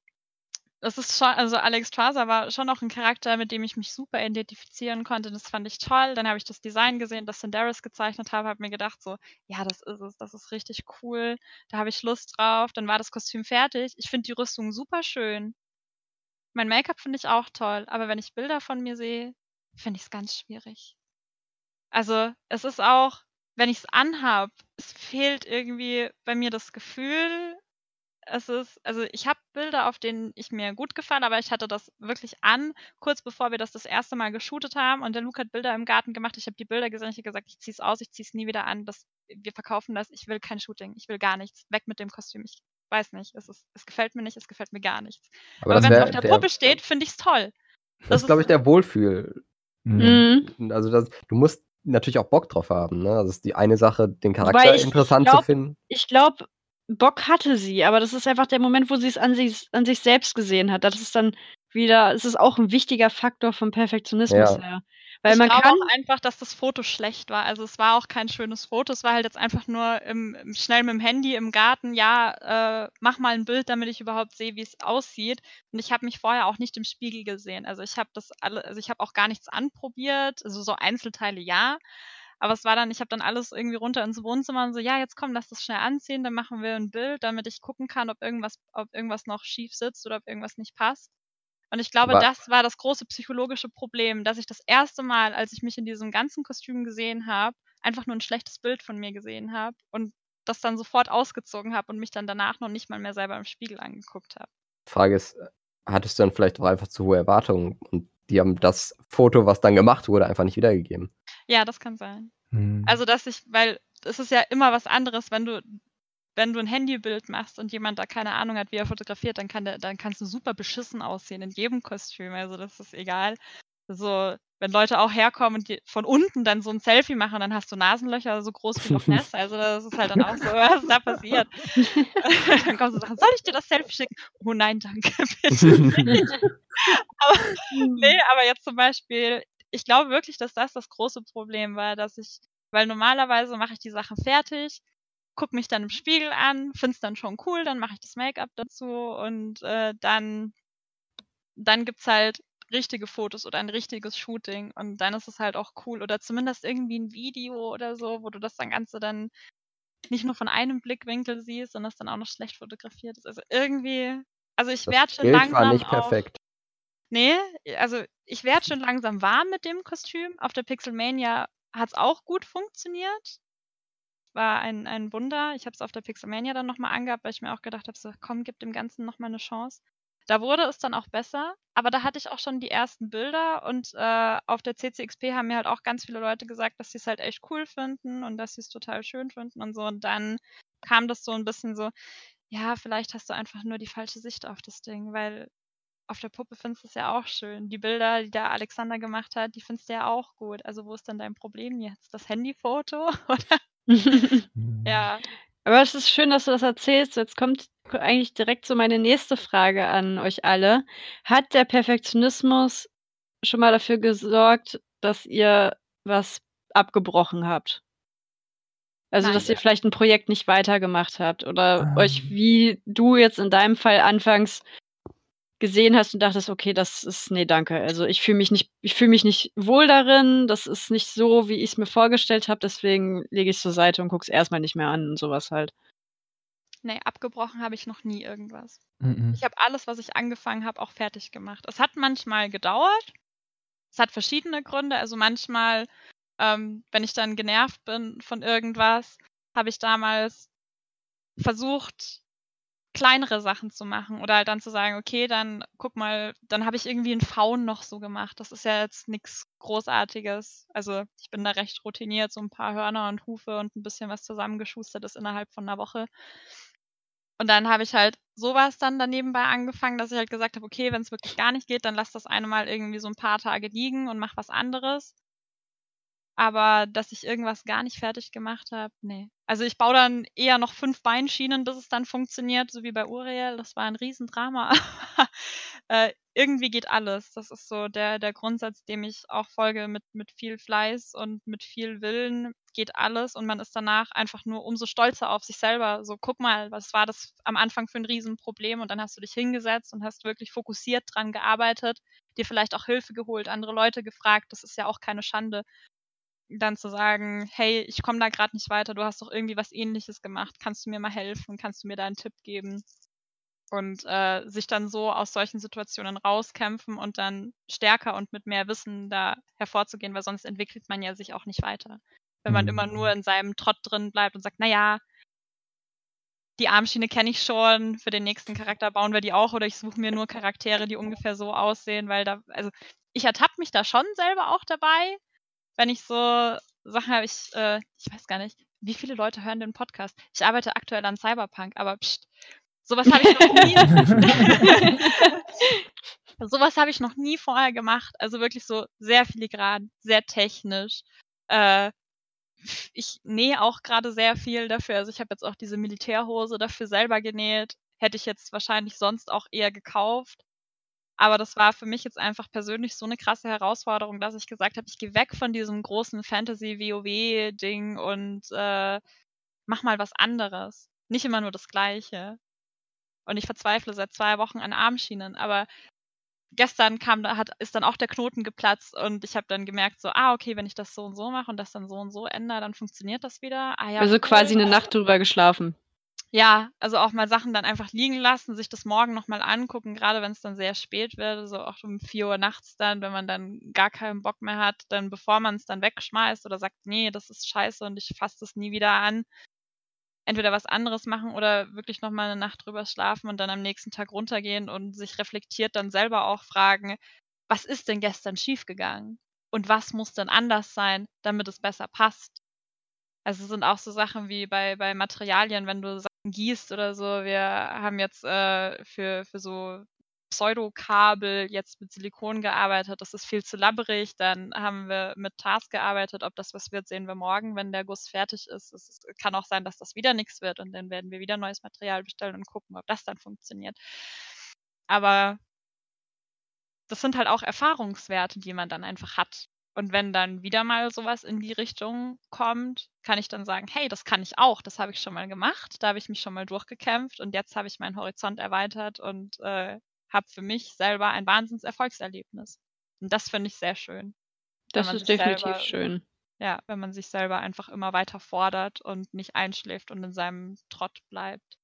das ist schon, also Alex Traser war schon auch ein Charakter, mit dem ich mich super identifizieren konnte. Das fand ich toll. Dann habe ich das Design gesehen, das Cinderis gezeichnet habe, habe mir gedacht so, ja, das ist es, das ist richtig cool. Da habe ich Lust drauf. Dann war das Kostüm fertig. Ich finde die Rüstung super schön. Mein Make-up finde ich auch toll, aber wenn ich Bilder von mir sehe, finde ich es ganz schwierig. Also, es ist auch, wenn ich es anhabe, es fehlt irgendwie bei mir das Gefühl, es ist, also ich habe Bilder, auf denen ich mir gut gefallen, aber ich hatte das wirklich an, kurz bevor wir das das erste Mal geshootet haben. Und der Luke hat Bilder im Garten gemacht. Ich habe die Bilder gesehen. Ich habe gesagt, ich ziehe es aus, ich ziehe es nie wieder an. Das, wir verkaufen das. Ich will kein Shooting. Ich will gar nichts. Weg mit dem Kostüm. Ich weiß nicht. Es, ist, es gefällt mir nicht. Es gefällt mir gar nichts. Aber, aber wenn es auf der, der Puppe steht, finde ich es toll. Das, das ist, glaube ich, der Wohlfühl. Mhm. Also das, du musst natürlich auch Bock drauf haben. Ne? Das ist die eine Sache, den Charakter interessant glaub, zu finden. Ich glaube, Bock hatte sie, aber das ist einfach der Moment, wo sie es an sich, an sich selbst gesehen hat. Das ist dann wieder, es ist auch ein wichtiger Faktor vom Perfektionismus ja. her. Weil ich man glaube kann auch einfach, dass das Foto schlecht war. Also es war auch kein schönes Foto. Es war halt jetzt einfach nur im, im schnell mit dem Handy im Garten. Ja, äh, mach mal ein Bild, damit ich überhaupt sehe, wie es aussieht. Und ich habe mich vorher auch nicht im Spiegel gesehen. Also ich habe das alle, also ich habe auch gar nichts anprobiert. Also so Einzelteile ja. Aber es war dann, ich habe dann alles irgendwie runter ins Wohnzimmer und so, ja, jetzt komm, lass das schnell anziehen, dann machen wir ein Bild, damit ich gucken kann, ob irgendwas, ob irgendwas noch schief sitzt oder ob irgendwas nicht passt. Und ich glaube, Aber das war das große psychologische Problem, dass ich das erste Mal, als ich mich in diesem ganzen Kostüm gesehen habe, einfach nur ein schlechtes Bild von mir gesehen habe und das dann sofort ausgezogen habe und mich dann danach noch nicht mal mehr selber im Spiegel angeguckt habe. Frage ist, hattest du dann vielleicht auch einfach zu hohe Erwartungen und die haben das Foto, was dann gemacht wurde, einfach nicht wiedergegeben? Ja, das kann sein. Mhm. Also, dass ich, weil es ist ja immer was anderes, wenn du, wenn du ein Handybild machst und jemand da keine Ahnung hat, wie er fotografiert, dann kann der, dann kannst du super beschissen aussehen in jedem Kostüm. Also das ist egal. So, wenn Leute auch herkommen und die von unten dann so ein Selfie machen, dann hast du Nasenlöcher so groß wie Loch Ness. Also das ist halt dann auch so, was da passiert. <laughs> dann kommst du und sagst, soll ich dir das Selfie schicken? Oh nein, danke, bitte <laughs> aber, nee, aber jetzt zum Beispiel, ich glaube wirklich, dass das das große Problem war, dass ich, weil normalerweise mache ich die Sachen fertig, gucke mich dann im Spiegel an, finde es dann schon cool, dann mache ich das Make-up dazu und äh, dann, dann gibt es halt richtige Fotos oder ein richtiges Shooting und dann ist es halt auch cool oder zumindest irgendwie ein Video oder so, wo du das dann Ganze dann nicht nur von einem Blickwinkel siehst, sondern es dann auch noch schlecht fotografiert ist. Also irgendwie, also ich werde schon langsam war nicht perfekt. Nee, also ich werde schon langsam warm mit dem Kostüm. Auf der Pixelmania hat es auch gut funktioniert. War ein, ein Wunder. Ich habe es auf der Pixelmania dann nochmal angehabt, weil ich mir auch gedacht habe, so, komm, gib dem Ganzen nochmal eine Chance. Da wurde es dann auch besser, aber da hatte ich auch schon die ersten Bilder und äh, auf der CCXP haben mir halt auch ganz viele Leute gesagt, dass sie es halt echt cool finden und dass sie es total schön finden und so. Und dann kam das so ein bisschen so, ja, vielleicht hast du einfach nur die falsche Sicht auf das Ding, weil auf der Puppe findest du es ja auch schön. Die Bilder, die da Alexander gemacht hat, die findest du ja auch gut. Also wo ist denn dein Problem jetzt? Das Handyfoto? <laughs> Oder? <laughs> ja. Aber es ist schön, dass du das erzählst. Jetzt kommt eigentlich direkt so meine nächste Frage an euch alle. Hat der Perfektionismus schon mal dafür gesorgt, dass ihr was abgebrochen habt? Also, Nein. dass ihr vielleicht ein Projekt nicht weitergemacht habt oder ähm. euch, wie du jetzt in deinem Fall anfangs gesehen hast und dachtest: „Okay, das ist nee, danke. Also, ich fühle mich nicht ich fühle mich nicht wohl darin. Das ist nicht so, wie ich es mir vorgestellt habe, deswegen lege ich es zur Seite und gucke es erstmal nicht mehr an“ und sowas halt. Ne, abgebrochen habe ich noch nie irgendwas. Mhm. Ich habe alles, was ich angefangen habe, auch fertig gemacht. Es hat manchmal gedauert. Es hat verschiedene Gründe. Also, manchmal, ähm, wenn ich dann genervt bin von irgendwas, habe ich damals versucht kleinere Sachen zu machen oder halt dann zu sagen, okay, dann guck mal, dann habe ich irgendwie 'n Faun noch so gemacht. Das ist ja jetzt nichts Großartiges. Also, ich bin da recht routiniert, so ein paar Hörner und Hufe und ein bisschen was zusammengeschustert ist innerhalb von einer Woche. Und dann habe ich halt sowas dann dann nebenbei angefangen, dass ich halt gesagt habe: „Okay, wenn es wirklich gar nicht geht, dann lass das eine Mal irgendwie so ein paar Tage liegen und mach was anderes.“ Aber dass ich irgendwas gar nicht fertig gemacht habe, ne. Also, ich baue dann eher noch fünf Beinschienen, bis es dann funktioniert, so wie bei Uriel. Das war ein Riesendrama. <laughs> äh, irgendwie geht alles. Das ist so der der Grundsatz, dem ich auch folge mit mit viel Fleiß und mit viel Willen geht alles und man ist danach einfach nur umso stolzer auf sich selber. So, guck mal, was war das am Anfang für ein Riesenproblem und dann hast du dich hingesetzt und hast wirklich fokussiert dran gearbeitet, dir vielleicht auch Hilfe geholt, andere Leute gefragt. Das ist ja auch keine Schande. Dann zu sagen, hey, ich komme da gerade nicht weiter, du hast doch irgendwie was ähnliches gemacht, kannst du mir mal helfen, kannst du mir da einen Tipp geben? und äh, sich dann so aus solchen Situationen rauskämpfen und dann stärker und mit mehr Wissen da hervorzugehen, weil sonst entwickelt man ja sich auch nicht weiter. Wenn man mhm. immer nur in seinem Trott drin bleibt und sagt, naja, die Armschiene kenne ich schon, für den nächsten Charakter bauen wir die auch oder ich suche mir nur Charaktere, die ungefähr so aussehen, weil da, also ich ertappe mich da schon selber auch dabei, wenn ich so Sachen habe, ich, äh, ich weiß gar nicht, wie viele Leute hören den Podcast? Ich arbeite aktuell an Cyberpunk, aber pst, Sowas habe ich noch nie. <laughs> sowas habe ich noch nie vorher gemacht. Also wirklich so sehr filigran, sehr technisch. Äh, ich nähe auch gerade sehr viel dafür. Also ich habe jetzt auch diese Militärhose dafür selber genäht. Hätte ich jetzt wahrscheinlich sonst auch eher gekauft. Aber das war für mich jetzt einfach persönlich so eine krasse Herausforderung, dass ich gesagt habe, ich gehe weg von diesem großen Fantasy-WoW-Ding und äh, mach mal was anderes. Nicht immer nur das Gleiche. Und ich verzweifle seit zwei Wochen an Armschienen. Aber gestern kam, hat, ist dann auch der Knoten geplatzt und ich habe dann gemerkt, so, ah, okay, wenn ich das so und so mache und das dann so und so ändere, dann funktioniert das wieder. Ah, ja, also cool. quasi eine Nacht drüber geschlafen. Ja, also auch mal Sachen dann einfach liegen lassen, sich das morgen nochmal angucken, gerade wenn es dann sehr spät wird, so auch um 4 Uhr nachts dann, wenn man dann gar keinen Bock mehr hat, dann bevor man es dann wegschmeißt oder sagt, nee, das ist scheiße und ich fasse das nie wieder an, entweder was anderes machen oder wirklich noch mal 'ne Nacht drüber schlafen und dann am nächsten Tag runtergehen und sich reflektiert dann selber auch fragen: „Was ist denn gestern schiefgegangen? Und was muss denn anders sein, damit es besser passt?“ Also, es sind auch so Sachen wie bei bei Materialien, wenn du Sachen gießt oder so. Wir haben jetzt, äh, für für so Pseudokabel jetzt mit Silikon gearbeitet. Das ist viel zu labberig. Dann haben wir mit TARS gearbeitet. Ob das was wird, sehen wir morgen, wenn der Guss fertig ist. Es kann auch sein, dass das wieder nichts wird und dann werden wir wieder neues Material bestellen und gucken, ob das dann funktioniert. Aber das sind halt auch Erfahrungswerte, die man dann einfach hat. Und wenn dann wieder mal sowas in die Richtung kommt, kann ich dann sagen, hey, das kann ich auch, das habe ich schon mal gemacht, da habe ich mich schon mal durchgekämpft und jetzt habe ich meinen Horizont erweitert und äh, habe für mich selber ein Wahnsinnserfolgserlebnis. Und das finde ich sehr schön. Das ist definitiv selber, schön. Ja, wenn man sich selber einfach immer weiter fordert und nicht einschläft und in seinem Trott bleibt.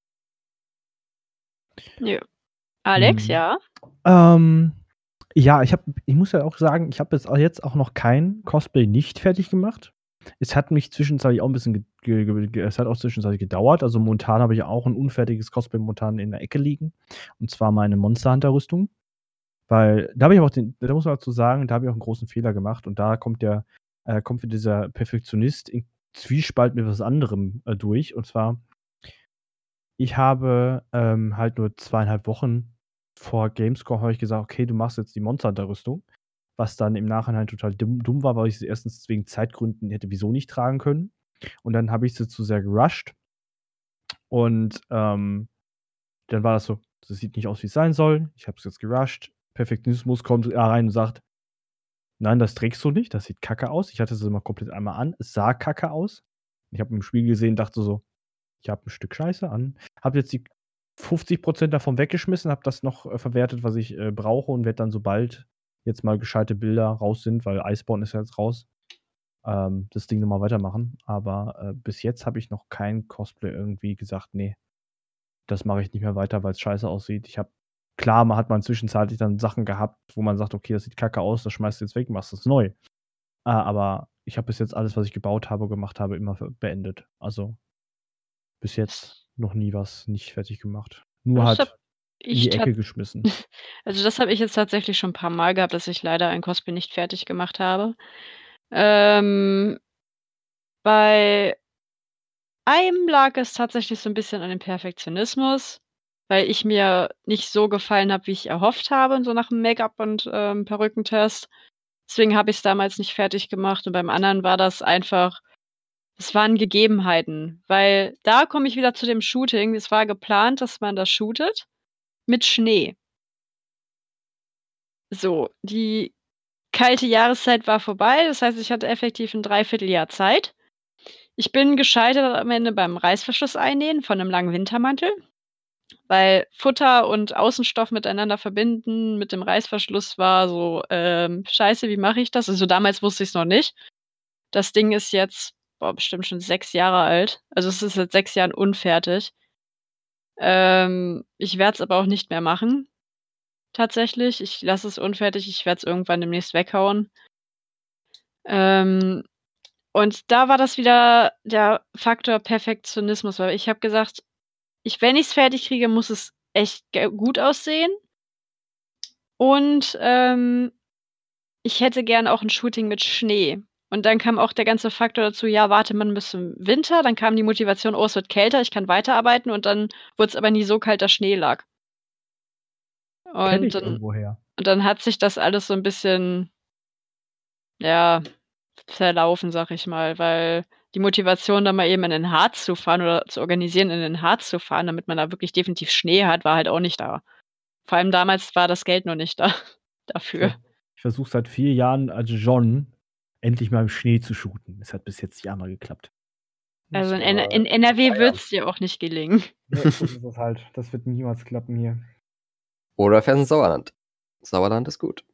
Ja. Alex, hm. ja? Ähm, ja, ich habe, ich muss ja auch sagen, ich habe jetzt auch, noch kein Cosplay nicht fertig gemacht. Es hat mich zwischenzeitlich auch ein bisschen, es hat auch zwischenzeitlich gedauert. Also momentan habe ich auch ein unfertiges Cosplay momentan in der Ecke liegen. Und zwar meine Monster Hunter Rüstung. Weil da habe ich auch den, da muss man dazu sagen, da habe ich auch einen großen Fehler gemacht. Und da kommt der, äh, kommt dieser Perfektionist in Zwiespalt mit was anderem äh, durch. Und zwar, ich habe ähm, halt nur zweieinhalb Wochen vor Gamescore habe ich gesagt, okay, du machst jetzt die Monster Hunter Rüstung was dann im Nachhinein total dumm, dumm war, weil ich sie erstens wegen Zeitgründen hätte wieso nicht tragen können. Und dann habe ich sie zu sehr gerusht. Und ähm, dann war das so, das sieht nicht aus, wie es sein soll. Ich habe es jetzt gerusht. Perfektionismus kommt rein und sagt, nein, das trägst du nicht, das sieht kacke aus. Ich hatte es immer komplett einmal an. Es sah kacke aus. Ich habe im Spiel gesehen, dachte so, ich habe ein Stück Scheiße an. Habe jetzt die 50% davon weggeschmissen, habe das noch äh, verwertet, was ich äh, brauche und werde dann sobald jetzt mal gescheite Bilder raus sind, weil Iceborne ist ja jetzt raus, ähm, das Ding nochmal weitermachen. Aber äh, bis jetzt habe ich noch kein Cosplay irgendwie gesagt, nee, das mache ich nicht mehr weiter, weil es scheiße aussieht. Ich habe, klar, man hat man zwischenzeitlich dann Sachen gehabt, wo man sagt, okay, das sieht kacke aus, das schmeißt du jetzt weg, machst es neu. Äh, aber ich habe bis jetzt alles, was ich gebaut habe, gemacht habe, immer beendet. Also bis jetzt noch nie was nicht fertig gemacht. Nur ich halt in die Ecke geschmissen. <laughs> Also, das habe ich jetzt tatsächlich schon ein paar Mal gehabt, dass ich leider ein Cosplay nicht fertig gemacht habe. Ähm, bei einem lag es tatsächlich so ein bisschen an dem Perfektionismus, weil ich mir nicht so gefallen habe, wie ich erhofft habe, so nach dem Make-up und, ähm, Perückentest. Deswegen habe ich es damals nicht fertig gemacht und beim anderen war das einfach es waren Gegebenheiten, weil da komme ich wieder zu dem Shooting. Es war geplant, dass man das shootet mit Schnee. So, die kalte Jahreszeit war vorbei. Das heißt, ich hatte effektiv ein Dreivierteljahr Zeit. Ich bin gescheitert am Ende beim Reißverschluss einnähen von einem langen Wintermantel, weil Futter und Außenstoff miteinander verbinden mit dem Reißverschluss war so, ähm, scheiße, wie mache ich das? Also damals wusste ich es noch nicht. Das Ding ist jetzt, boah, bestimmt schon sechs Jahre alt. Also es ist seit sechs Jahren unfertig. Ähm, ich werde es aber auch nicht mehr machen. Tatsächlich. Ich lasse es unfertig. Ich werde es irgendwann demnächst weghauen. Ähm, und da war das wieder der Faktor Perfektionismus, weil ich habe gesagt, ich, wenn ich es fertig kriege, muss es echt gut aussehen. Und ähm, ich hätte gern auch ein Shooting mit Schnee. Und dann kam auch der ganze Faktor dazu, ja, warte man bis zum Winter, dann kam die Motivation, oh, es wird kälter, ich kann weiterarbeiten und dann wurde es aber nie so kalt, dass Schnee lag. Und dann, und dann hat sich das alles so ein bisschen, ja, verlaufen, sag ich mal, weil die Motivation, da mal eben in den Harz zu fahren oder zu organisieren, in den Harz zu fahren, damit man da wirklich definitiv Schnee hat, war halt auch nicht da. Vor allem damals war das Geld noch nicht da <laughs> dafür. Ich versuche seit vier Jahren als John endlich mal im Schnee zu shooten. Es hat bis jetzt nicht einmal geklappt. Also in, aber in NRW wird es dir auch nicht gelingen. <laughs> Ja, so ist es halt. Das wird niemals klappen hier. Oder fährst ins Sauerland. Sauerland ist gut.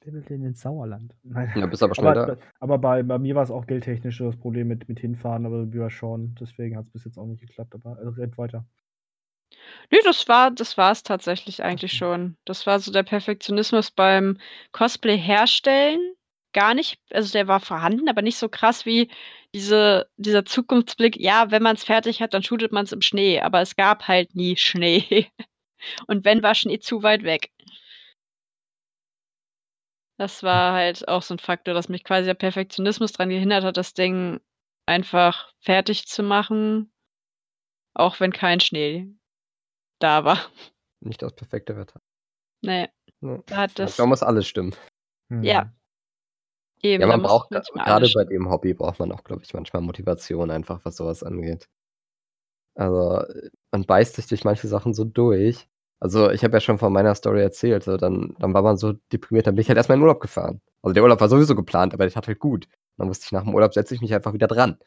Wer will denn ins Sauerland? Nein. Ja, bist aber schnell Aber, da. aber bei, bei mir war es auch geldtechnisch das Problem mit, mit hinfahren, aber wie bei Sean. Deswegen hat es bis jetzt auch nicht geklappt. Aber also, red weiter. Nö, das war das war's tatsächlich eigentlich so. schon. Das war so der Perfektionismus beim Cosplay herstellen. Gar nicht also der war vorhanden, aber nicht so krass wie diese dieser Zukunftsblick, ja, wenn man's fertig hat, dann shootet man's im Schnee, aber es gab halt nie Schnee. <laughs> Und wenn, war Schnee zu weit weg. Das war halt auch so 'n Faktor, dass mich quasi der Perfektionismus dran gehindert hat, das Ding einfach fertig zu machen, auch wenn kein Schnee da war. Nicht das perfekte Wetter. Ne, Ne. da hat das Manchmal muss alles stimmen. Ja. Eben, Ja, man braucht alles bei dem Hobby braucht man auch, glaube ich, manchmal Motivation einfach, was so was angeht. Also, man beißt sich durch manche Sachen so durch. Also, ich habe ja schon von meiner Story erzählt, so dann dann war man so deprimiert, dann bin ich halt erst mal in Urlaub gefahren. Also, der Urlaub war sowieso geplant, aber der tat halt gut. Dann wusste ich, nach dem Urlaub setze ich mich einfach wieder dran.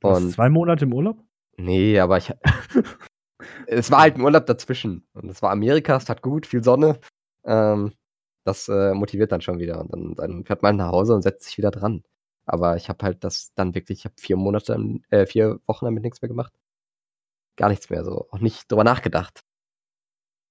Du warst 2 Monate im Urlaub? Ne, aber ich <laughs> es war halt 'n Urlaub dazwischen. Und es war Amerika, es tat gut, viel Sonne. Ähm, das, äh, motiviert dann schon wieder. Und dann dann fährt man nach Hause und setzt sich wieder dran. Aber ich habe halt das dann wirklich ich habe 4 Monate äh, 4 Wochen damit nix mehr gemacht. Gar nichts mehr so, auch nicht drüber nachgedacht.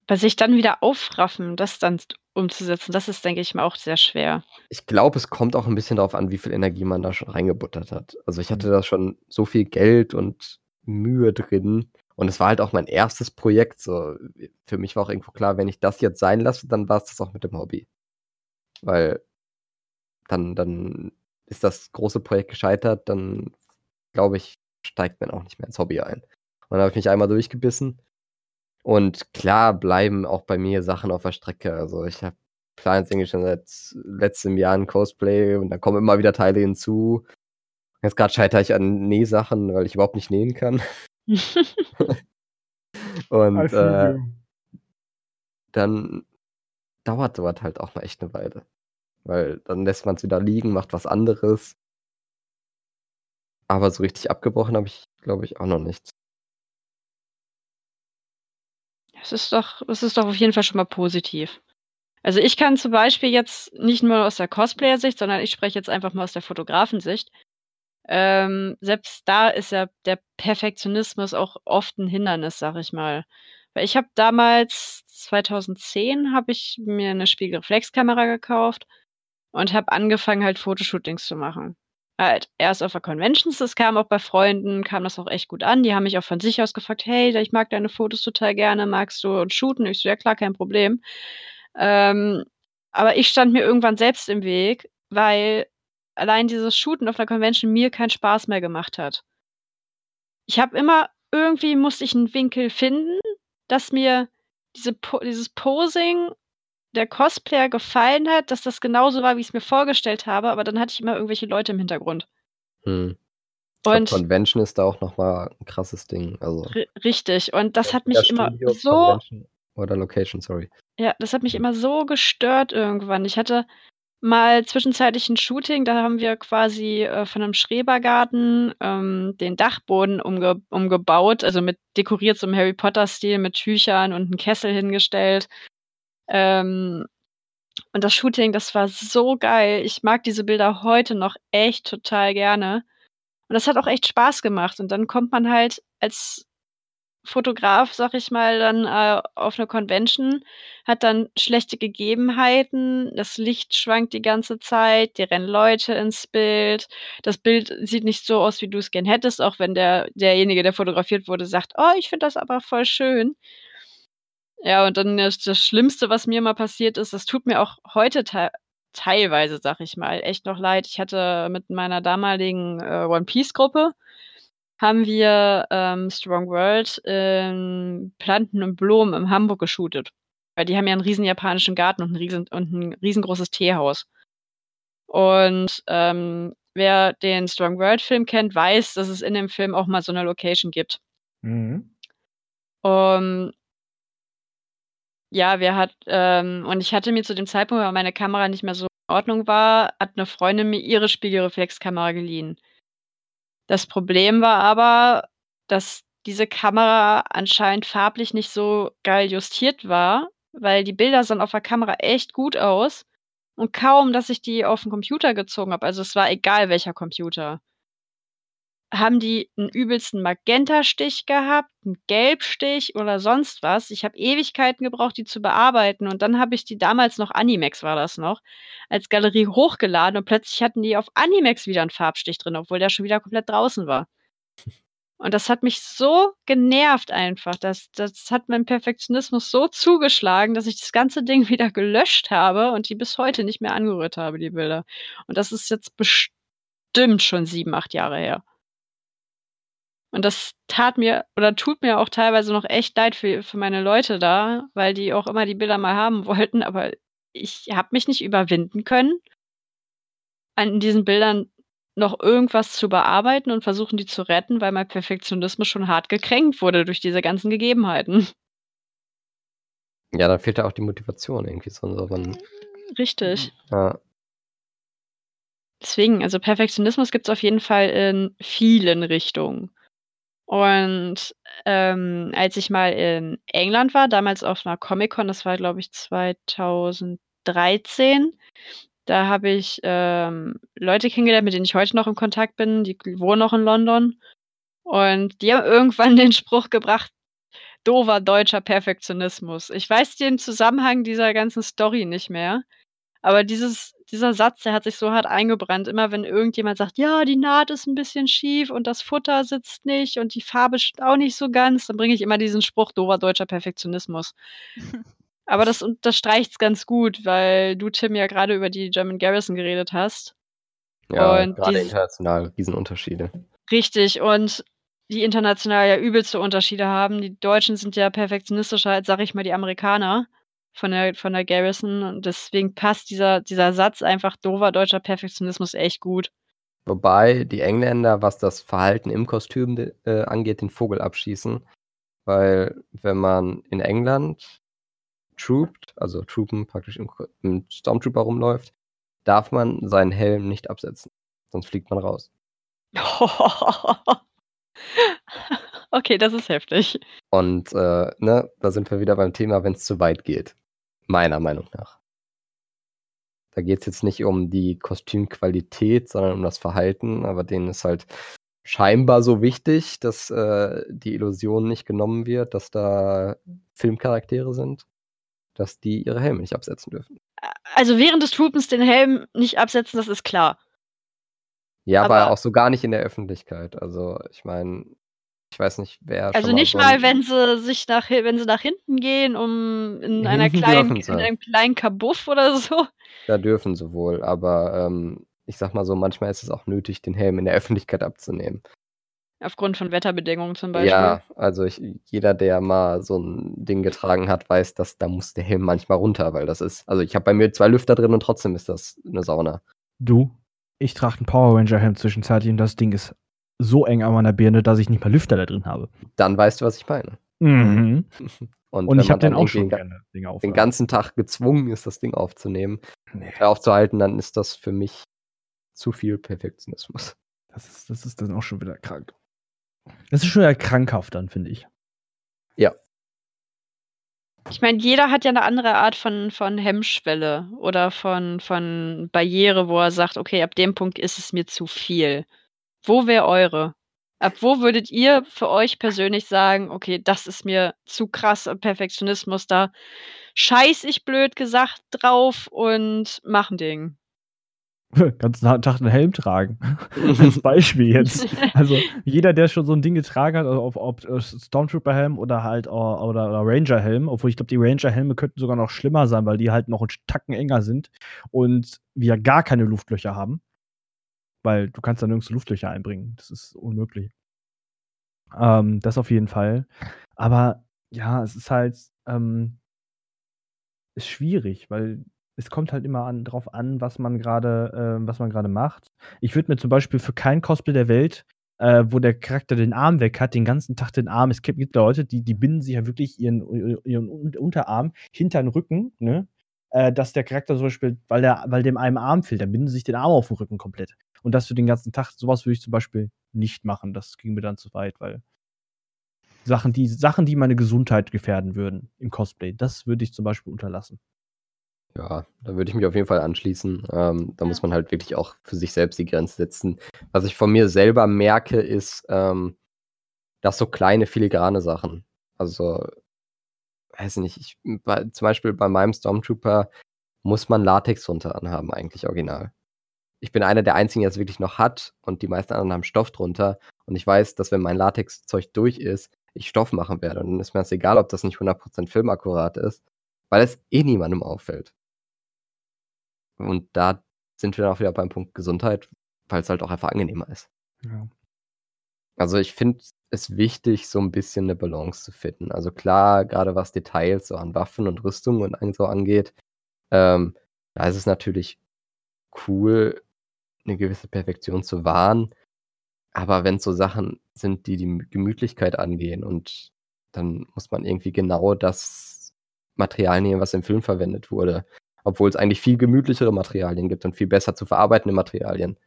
Aber sich dann wieder aufraffen, das dann umzusetzen, das ist, denke ich mal, auch sehr schwer. Ich glaube, es kommt auch 'n bisschen darauf an, wie viel Energie man da schon reingebuttert hat. Also, ich hatte Mhm. da schon so viel Geld und Mühe drin. Und es war halt auch mein 1. Projekt so. Für mich war auch irgendwo klar, wenn ich das jetzt sein lasse, dann war's das auch mit dem Hobby. Weil dann dann ist das große Projekt gescheitert, dann glaube ich, steigt man auch nicht mehr ins Hobby ein. Und dann habe ich mich einmal durchgebissen. Und klar bleiben auch bei mir Sachen auf der Strecke. Also, ich habe plane jetzt irgendwie schon seit letztem Jahr 'n Cosplay und da kommen immer wieder Teile hinzu. Jetzt grad scheitere ich an Nähsachen, weil ich überhaupt nicht nähen kann. <laughs> Und, äh dann dauert so was halt auch mal echt 'ne Weile. Weil dann lässt man's wieder liegen, macht was anderes. Aber so richtig abgebrochen habe ich, glaube ich, auch noch nicht. Das ist doch das ist doch auf jeden Fall schon mal positiv. Also, ich kann zum Beispiel jetzt nicht nur aus der Cosplayer-Sicht, sondern ich spreche jetzt einfach mal aus der Fotografensicht. Ähm, selbst da ist ja der Perfektionismus auch oft 'n Hindernis, sage ich mal. Weil ich habe damals 2010 habe ich mir 'ne Spiegelreflexkamera gekauft und habe angefangen, halt Fotoshootings zu machen. Halt erst auf der Conventions, das kam auch bei Freunden kam das auch echt gut an. Die haben mich auch von sich aus gefragt: „Hey, ich mag deine Fotos total gerne. Magst du uns shooten?“ Ich so: „Ja klar, kein Problem.“ Ähm, aber ich stand mir irgendwann selbst im Weg, weil allein dieses Shooten auf 'ner Convention mir keinen Spaß mehr gemacht hat. Ich habe immer irgendwie musste ich 'n Winkel finden, dass mir diese Po dieses Posing der Cosplayer gefallen hat, dass das genauso war, wie ich's mir vorgestellt habe, aber dann hatte ich immer irgendwelche Leute im Hintergrund. Ich glaube, Und Convention ist da auch noch mal 'n krasses Ding. Also Ri richtig. Und das hat mich immer Studio, so Convention oder Location, sorry. Ja, das hat mich immer so gestört irgendwann. Ich hatte mal zwischenzeitlich ein Shooting, da haben wir quasi äh, von einem Schrebergarten ähm, den Dachboden umge umgebaut, also mit dekoriert so im Harry Potter-Stil mit Tüchern und einem Kessel hingestellt. Ähm, und das Shooting, das war so geil. Ich mag diese Bilder heute noch echt total gerne. Und das hat auch echt Spaß gemacht. Und dann kommt man halt als Fotograf, sag ich mal, dann äh, auf eine Convention, hat dann schlechte Gegebenheiten, das Licht schwankt die ganze Zeit, dir rennen Leute ins Bild. Das Bild sieht nicht so aus, wie du es gern hättest, auch wenn der derjenige, der fotografiert wurde, sagt: „Oh, ich finde das aber voll schön.“ Ja, und dann das das Schlimmste, was mir mal passiert ist, das tut mir auch heute tei teilweise, sag ich mal, echt noch leid. Ich hatte mit meiner damaligen, äh, One-Piece-Gruppe haben wir, ähm, Strong World in Planten und Blumen in Hamburg geshootet. Weil die haben ja 'n riesen japanischen Garten und 'n riesen und 'n riesengroßes Teehaus. Und, ähm, wer den Strong World Film kennt, weiß, dass es in dem Film auch mal so 'ne Location gibt. Mhm. Ähm ja, wir hat ähm, und ich hatte mir zu dem Zeitpunkt, weil meine Kamera nicht mehr so in Ordnung war, hat 'ne Freundin mir ihre Spiegelreflexkamera geliehen. Das Problem war aber, dass diese Kamera anscheinend farblich nicht so geil justiert war, weil die Bilder sahen auf der Kamera echt gut aus und kaum, dass ich die auf'n Computer gezogen habe, also es war egal welcher Computer haben die 'n übelsten Magentastich gehabt, 'n Gelbstich oder sonst was. Ich habe Ewigkeiten gebraucht, die zu bearbeiten und dann habe ich die damals noch Animax war das noch, als Galerie hochgeladen und plötzlich hatten die auf Animax wieder 'n Farbstich drin, obwohl der schon wieder komplett draußen war. Und das hat mich so genervt einfach. Das das hat meinem Perfektionismus so zugeschlagen, dass ich das ganze Ding <laughs> wieder gelöscht habe und die bis heute nicht mehr angerührt habe, die Bilder. Und das ist jetzt bestimmt schon 7, 8 Jahre her. Und das tat mir oder tut mir auch teilweise noch echt leid für für meine Leute da, weil die auch immer die Bilder mal haben <laughs> wollten, aber ich habe mich nicht überwinden können an diesen Bildern noch irgendwas zu bearbeiten und versuchen, die zu retten, weil mein Perfektionismus schon hart gekränkt wurde durch diese ganzen Gegebenheiten. Ja, da fehlt ja auch die Motivation irgendwie so so man Richtig. Ja. Deswegen, also Perfektionismus gibt's auf jeden Fall in vielen Richtungen. Und, ähm, als ich mal in England war, damals auf 'ner Comic-Con, das war, glaube ich, 2013, da habe ich, ähm, Leute kennengelernt, mit denen ich heute noch in Kontakt bin, die wohnen noch in London. Und die haben irgendwann <laughs> den Spruch gebracht: „Doofer deutscher Perfektionismus.“ Ich weiß den Zusammenhang dieser ganzen Story nicht mehr, aber dieses dieser Satz, der hat sich so hart eingebrannt. Immer wenn irgendjemand sagt: „Ja, die Naht ist 'n bisschen schief und das Futter sitzt nicht und die Farbe auch nicht so ganz“, dann bringe ich immer diesen Spruch: „Doofer deutscher Perfektionismus.“ <laughs> Aber das unterstreicht's ganz gut, weil du, Tim, ja grade über die German Garrison geredet hast. Ja, Und dies international Riesenunterschiede. Richtig, und die international ja übelste Unterschiede haben. Die Deutschen sind ja perfektionistischer als, sage ich mal, die Amerikaner von der von der Garrison und deswegen passt dieser dieser Satz einfach: „Doofer deutscher Perfektionismus“ echt gut. Wobei die Engländer, was das Verhalten im Kostüm äh, angeht, den Vogel abschießen, weil wenn man in England troopt, also troopen praktisch im im Stormtrooper rumläuft, darf man seinen Helm nicht absetzen, sonst fliegt man raus. <laughs> Okay, das ist heftig. Und, äh, ne, da sind wir wieder beim Thema, wenn's zu weit geht, meiner Meinung nach. Da geht's jetzt nicht um die Kostümqualität, sondern um das Verhalten, aber denen ist halt scheinbar so wichtig, dass, äh, die Illusion nicht genommen wird, dass da Filmcharaktere sind, dass die ihre Helme nicht absetzen dürfen. Also während des Troopens den Helm nicht absetzen, das ist klar. Ja, aber Aber auch so gar nicht in der Öffentlichkeit. Also, ich meine, ich weiß nicht, wer Also mal nicht so mal, 'n wenn sie sich nach wenn sie nach hinten gehen, um in <laughs> einer kleinen in einem kleinen Kabuff oder so? Da dürfen sie wohl, aber, ähm, ich sage mal so, manchmal ist es auch nötig, den Helm in der Öffentlichkeit abzunehmen. Aufgrund von Wetterbedingungen zum Beispiel? Ja, also ich jeder, der mal so 'n Ding getragen hat, weiß, dass da muss der Helm manchmal runter, weil das ist also ich habe bei mir 2 Lüfter drin und trotzdem ist das 'ne Sauna. Du, ich trage 'n Power Ranger Helm zwischenzeitlich und das Ding ist so eng an meiner Birne, dass ich nicht mal Lüfter da drin habe. Dann weißt du, was ich meine. Mhm. <laughs> Und, Und ich habe den auch schon den, gerne, Dinge den aufhören. ganzen Tag gezwungen ist, das Ding aufzunehmen, Nee, äh, aufzuhalten, dann ist das für mich zu viel Perfektionismus. das ist, das ist dann auch schon wieder krank. Das ist schon wieder krankhaft dann, finde ich. Ich meine, jeder hat ja eine andere Art von, von Hemmschwelle oder von, von Barriere, wo er sagt, okay, ab dem Punkt ist es mir zu viel. Wo wäre eure? Ab wo würdet ihr für euch persönlich sagen, okay, das ist mir zu krass am Perfektionismus, da scheiß ich blöd gesagt drauf und mach ein Ding. <laughs> ganzen Tag einen Helm tragen. <laughs> Als Beispiel jetzt. <laughs> Also jeder, der schon so ein Ding getragen hat, also ob, ob äh, Stormtrooper-Helm oder halt äh, oder, oder Ranger-Helm, obwohl ich glaube, die Ranger-Helme könnten sogar noch schlimmer sein, weil die halt noch einen Tacken enger sind und wir gar keine Luftlöcher haben. Weil du kannst da nirgends Luftlöcher einbringen. Das ist unmöglich. Ähm, das auf jeden Fall. Aber ja, es ist halt ähm, ist schwierig, weil es kommt halt immer an, drauf an, was man gerade, äh, was man gerade macht. Ich würde mir zum Beispiel für kein Cosplay der Welt, äh, wo der Charakter den Arm weg hat, den ganzen Tag den Arm. Es gibt, Leute, die, die binden sich ja wirklich ihren, ihren Un- Unterarm hinter den Rücken, ne? Äh, dass der Charakter zum Beispiel, weil, der, weil dem einem Arm fehlt, dann binden sie sich den Arm auf den Rücken komplett. Und das für den ganzen Tag, sowas würde ich zum Beispiel nicht machen. Das ging mir dann zu weit, weil Sachen, die, Sachen, die meine Gesundheit gefährden würden im Cosplay, das würde ich zum Beispiel unterlassen. Ja, da würde ich mich auf jeden Fall anschließen. Ähm, da muss man halt wirklich auch für sich selbst die Grenze setzen. Was ich von mir selber merke, ist, ähm, dass so kleine filigrane Sachen, also weiß nicht, ich, bei, zum Beispiel bei meinem Stormtrooper muss man Latex drunter anhaben, eigentlich original. Ich bin einer der einzigen, der es wirklich noch hat und die meisten anderen haben Stoff drunter. Und ich weiß, dass wenn mein Latexzeug durch ist, ich Stoff machen werde. Und dann ist mir das egal, ob das nicht 100% filmakkurat ist, weil es eh niemandem auffällt. Und da sind wir dann auch wieder beim Punkt Gesundheit, weil es halt auch einfach angenehmer ist. Ja. Also ich finde es wichtig, so ein bisschen eine Balance zu finden. Also klar, gerade was Details so an Waffen und Rüstungen und so angeht, ähm, da ist es natürlich cool, eine gewisse Perfektion zu wahren. Aber wenn es so Sachen sind, die die Gemütlichkeit angehen und dann muss man irgendwie genau das Material nehmen, was im Film verwendet wurde, obwohl es eigentlich viel gemütlichere Materialien gibt und viel besser zu verarbeitende Materialien,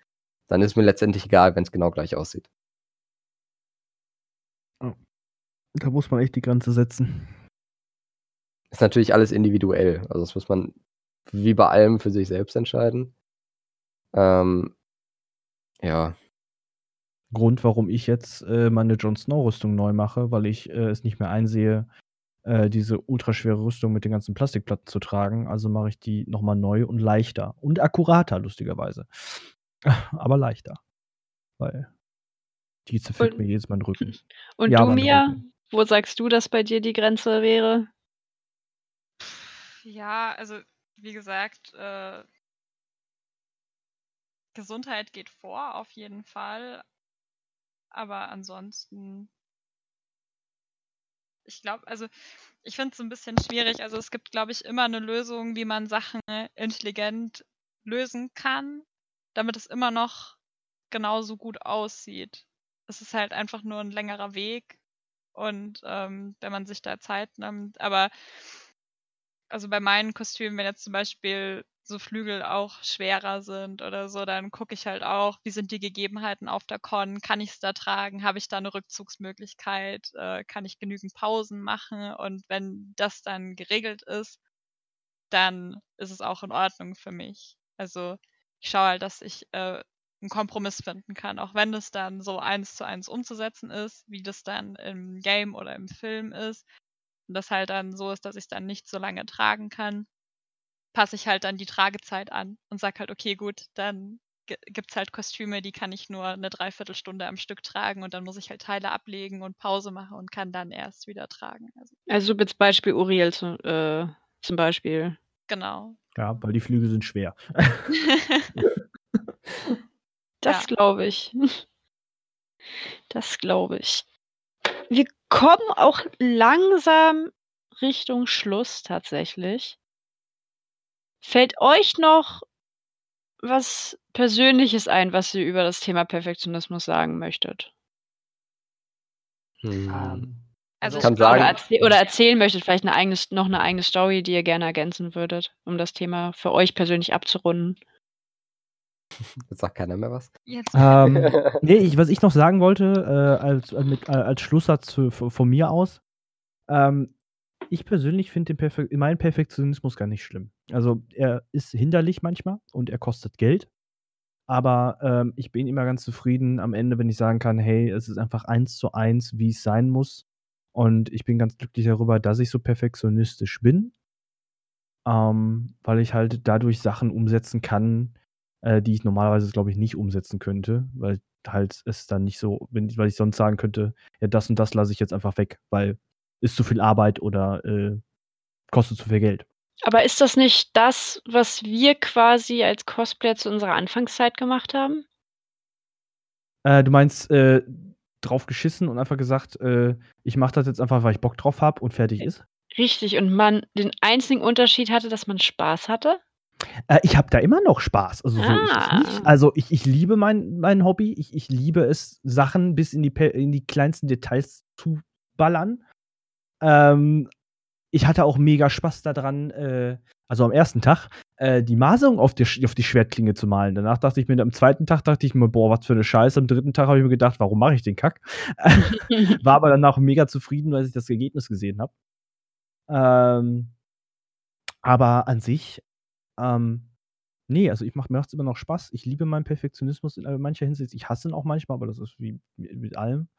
dann ist mir letztendlich egal, wenn es genau gleich aussieht. Da muss man echt die Grenze setzen. Ist natürlich alles individuell. Also das muss man wie bei allem für sich selbst entscheiden. Ähm, ja, Grund, warum ich jetzt äh, meine Jon Snow-Rüstung neu mache, weil ich äh, es nicht mehr einsehe, äh, diese ultraschwere Rüstung mit den ganzen Plastikplatten zu tragen. Also mache ich die nochmal neu und leichter. Und akkurater, lustigerweise. <laughs> Aber leichter. Weil die zerfickt Und- mir jedes Mal den Rücken. <laughs> Und Ja, du, Mia, Rücken. wo sagst du, dass bei dir die Grenze wäre? Ja, also wie gesagt, äh, Gesundheit geht vor, auf jeden Fall. Aber ansonsten, ich glaube, also ich finde es ein bisschen schwierig. Also es gibt, glaube ich, immer eine Lösung, wie man Sachen intelligent lösen kann, damit es immer noch genauso gut aussieht. Es ist halt einfach nur ein längerer Weg und ähm, wenn man sich da Zeit nimmt, aber also bei meinen Kostümen, wenn jetzt zum Beispiel so Flügel auch schwerer sind oder so, dann gucke ich halt auch, wie sind die Gegebenheiten auf der Con, kann ich es da tragen, habe ich da eine Rückzugsmöglichkeit, äh, kann ich genügend Pausen machen und wenn das dann geregelt ist, dann ist es auch in Ordnung für mich. Also ich schaue halt, dass ich äh, einen Kompromiss finden kann, auch wenn es dann so eins zu eins umzusetzen ist, wie das dann im Game oder im Film ist. Und das halt dann so ist, dass ich es dann nicht so lange tragen kann, passe ich halt dann die Tragezeit an und sag halt, okay, gut, dann gibt es halt Kostüme, die kann ich nur eine Dreiviertelstunde am Stück tragen und dann muss ich halt Teile ablegen und Pause machen und kann dann erst wieder tragen. Also, Also jetzt Beispiel Uriel zu, äh, zum Beispiel. genau. Ja, weil die Flügel sind schwer. <laughs> Das Ja. glaube ich. <laughs> Das glaube ich. Wir kommen auch langsam Richtung Schluss tatsächlich. Fällt euch noch was Persönliches ein, was ihr über das Thema Perfektionismus sagen möchtet? Hm. Ähm, Also kann glaube, Oder, sagen, erzäh oder erzählen möchtet, vielleicht eine eigene, noch eine eigene Story, die ihr gerne ergänzen würdet, um das Thema für euch persönlich abzurunden. <laughs> jetzt sagt keiner mehr was. jetzt Ähm, <laughs> nee, ich, was ich noch sagen wollte, äh, als, äh, mit, äh, als Schlusssatz zu, von von mir aus, ähm, ich persönlich finde den Perfek meinen Perfektionismus gar nicht schlimm. Also er ist hinderlich manchmal und er kostet Geld. Aber ähm, ich bin immer ganz zufrieden am Ende, wenn ich sagen kann, hey, es ist einfach eins zu eins, wie es sein muss. Und ich bin ganz glücklich darüber, dass ich so perfektionistisch bin. Ähm, weil ich halt dadurch Sachen umsetzen kann, äh, die ich normalerweise, glaube ich, nicht umsetzen könnte, weil halt es dann nicht so, wenn, weil ich sonst sagen könnte, ja, das und das lasse ich jetzt einfach weg, weil ist zu viel Arbeit oder äh, kostet zu viel Geld. Aber ist das nicht das, was wir quasi als Cosplayer zu unserer Anfangszeit gemacht haben? Äh, du meinst äh, drauf geschissen und einfach gesagt, äh, ich mache das jetzt einfach, weil ich Bock drauf habe und fertig ist? Richtig, und man den einzigen Unterschied hatte, dass man Spaß hatte? Äh, ich habe da immer noch Spaß. Also so ist es Ah. nicht. Also ich, ich liebe mein, mein Hobby. Ich, ich liebe es, Sachen bis in die, in die kleinsten Details zu ballern. Ähm, ich hatte auch mega Spaß daran, äh, also am ersten Tag, äh, die Maserung auf die, auf die Schwertklinge zu malen. Danach dachte ich mir, am zweiten Tag dachte ich mir, boah, was für eine Scheiße. Am dritten Tag habe ich mir gedacht, warum mache ich den Kack? <laughs> War aber danach mega zufrieden, als ich das Ergebnis gesehen habe. Ähm, aber an sich, ähm, nee, also ich mache mir macht's immer noch Spaß. Ich liebe meinen Perfektionismus in mancher Hinsicht. Ich hasse ihn auch manchmal, aber das ist wie mit, allem.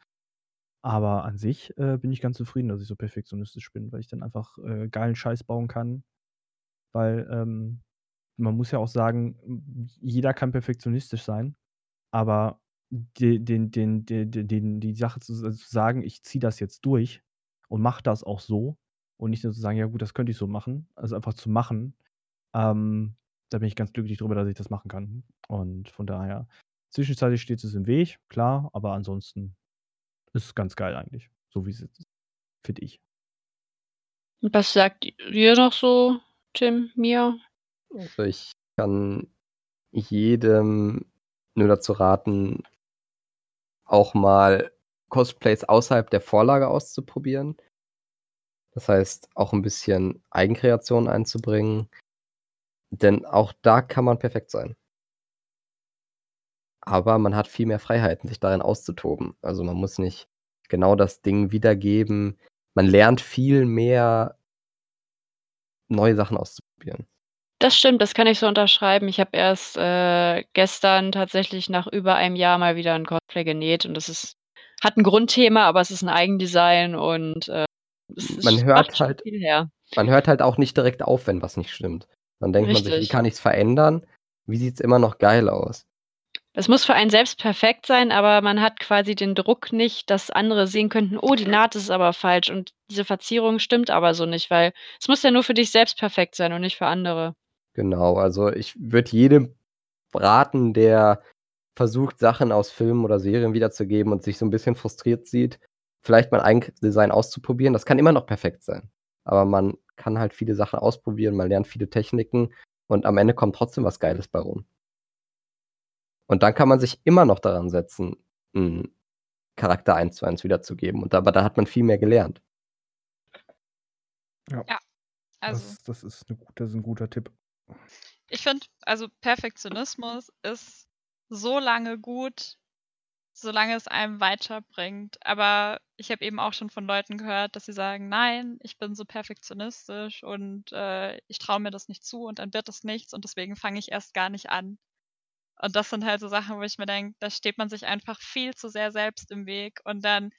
Aber an sich äh, bin ich ganz zufrieden, dass ich so perfektionistisch bin, weil ich dann einfach äh, geilen Scheiß bauen kann. Weil ähm, man muss ja auch sagen, jeder kann perfektionistisch sein, aber den, den, den, den, die Sache zu, also zu sagen, ich ziehe das jetzt durch und mache das auch so und nicht nur zu sagen, ja gut, das könnte ich so machen, also einfach zu machen, ähm, da bin ich ganz glücklich drüber, dass ich das machen kann. Und von daher, zwischenzeitlich steht es im Weg, klar, aber ansonsten ist es ganz geil eigentlich, so wie es ist, finde ich. Was sagt ihr noch so, Tim, Mia? Also ich kann jedem nur dazu raten, auch mal Cosplays außerhalb der Vorlage auszuprobieren. Das heißt, auch ein bisschen Eigenkreation einzubringen. Denn auch da kann man perfekt sein. Aber man hat viel mehr Freiheiten, sich darin auszutoben. Also man muss nicht genau das Ding wiedergeben. Man lernt viel mehr neue Sachen auszuprobieren. Das stimmt, das kann ich so unterschreiben. Ich habe erst äh, gestern tatsächlich nach über einem Jahr mal wieder ein Cosplay genäht und das ist hat ein Grundthema, aber es ist ein Eigendesign und äh, es, Man hört halt- viel her. Man hört halt auch nicht direkt auf, wenn was nicht stimmt. Dann denkt man sich, wie Richtig. kann ich es verändern? Wie sieht es immer noch geil aus? Es muss für einen selbst perfekt sein, aber man hat quasi den Druck nicht, dass andere sehen könnten, oh, die Naht ist aber falsch und diese Verzierung stimmt aber so nicht, weil es muss ja nur für dich selbst perfekt sein und nicht für andere. Genau, also ich würde jedem raten, der versucht, Sachen aus Filmen oder Serien wiederzugeben und sich so ein bisschen frustriert sieht, vielleicht mal ein Design auszuprobieren. Das kann immer noch perfekt sein. Aber man kann halt viele Sachen ausprobieren, man lernt viele Techniken und am Ende kommt trotzdem was Geiles bei rum. Und dann kann man sich immer noch daran setzen, einen Charakter eins zu eins wiederzugeben. Und aber da hat man viel mehr gelernt. Also, das, das, ist eine, das ist ein guter Tipp. ich finde, also Perfektionismus ist so lange gut, solange es einem weiterbringt. Aber ich habe eben auch schon von Leuten gehört, dass sie sagen, nein, ich bin so perfektionistisch und äh, ich traue mir das nicht zu und dann wird es nichts und deswegen fange ich erst gar nicht an. Und das sind halt so Sachen, wo ich mir denke, da steht man sich einfach viel zu sehr selbst im Weg und dann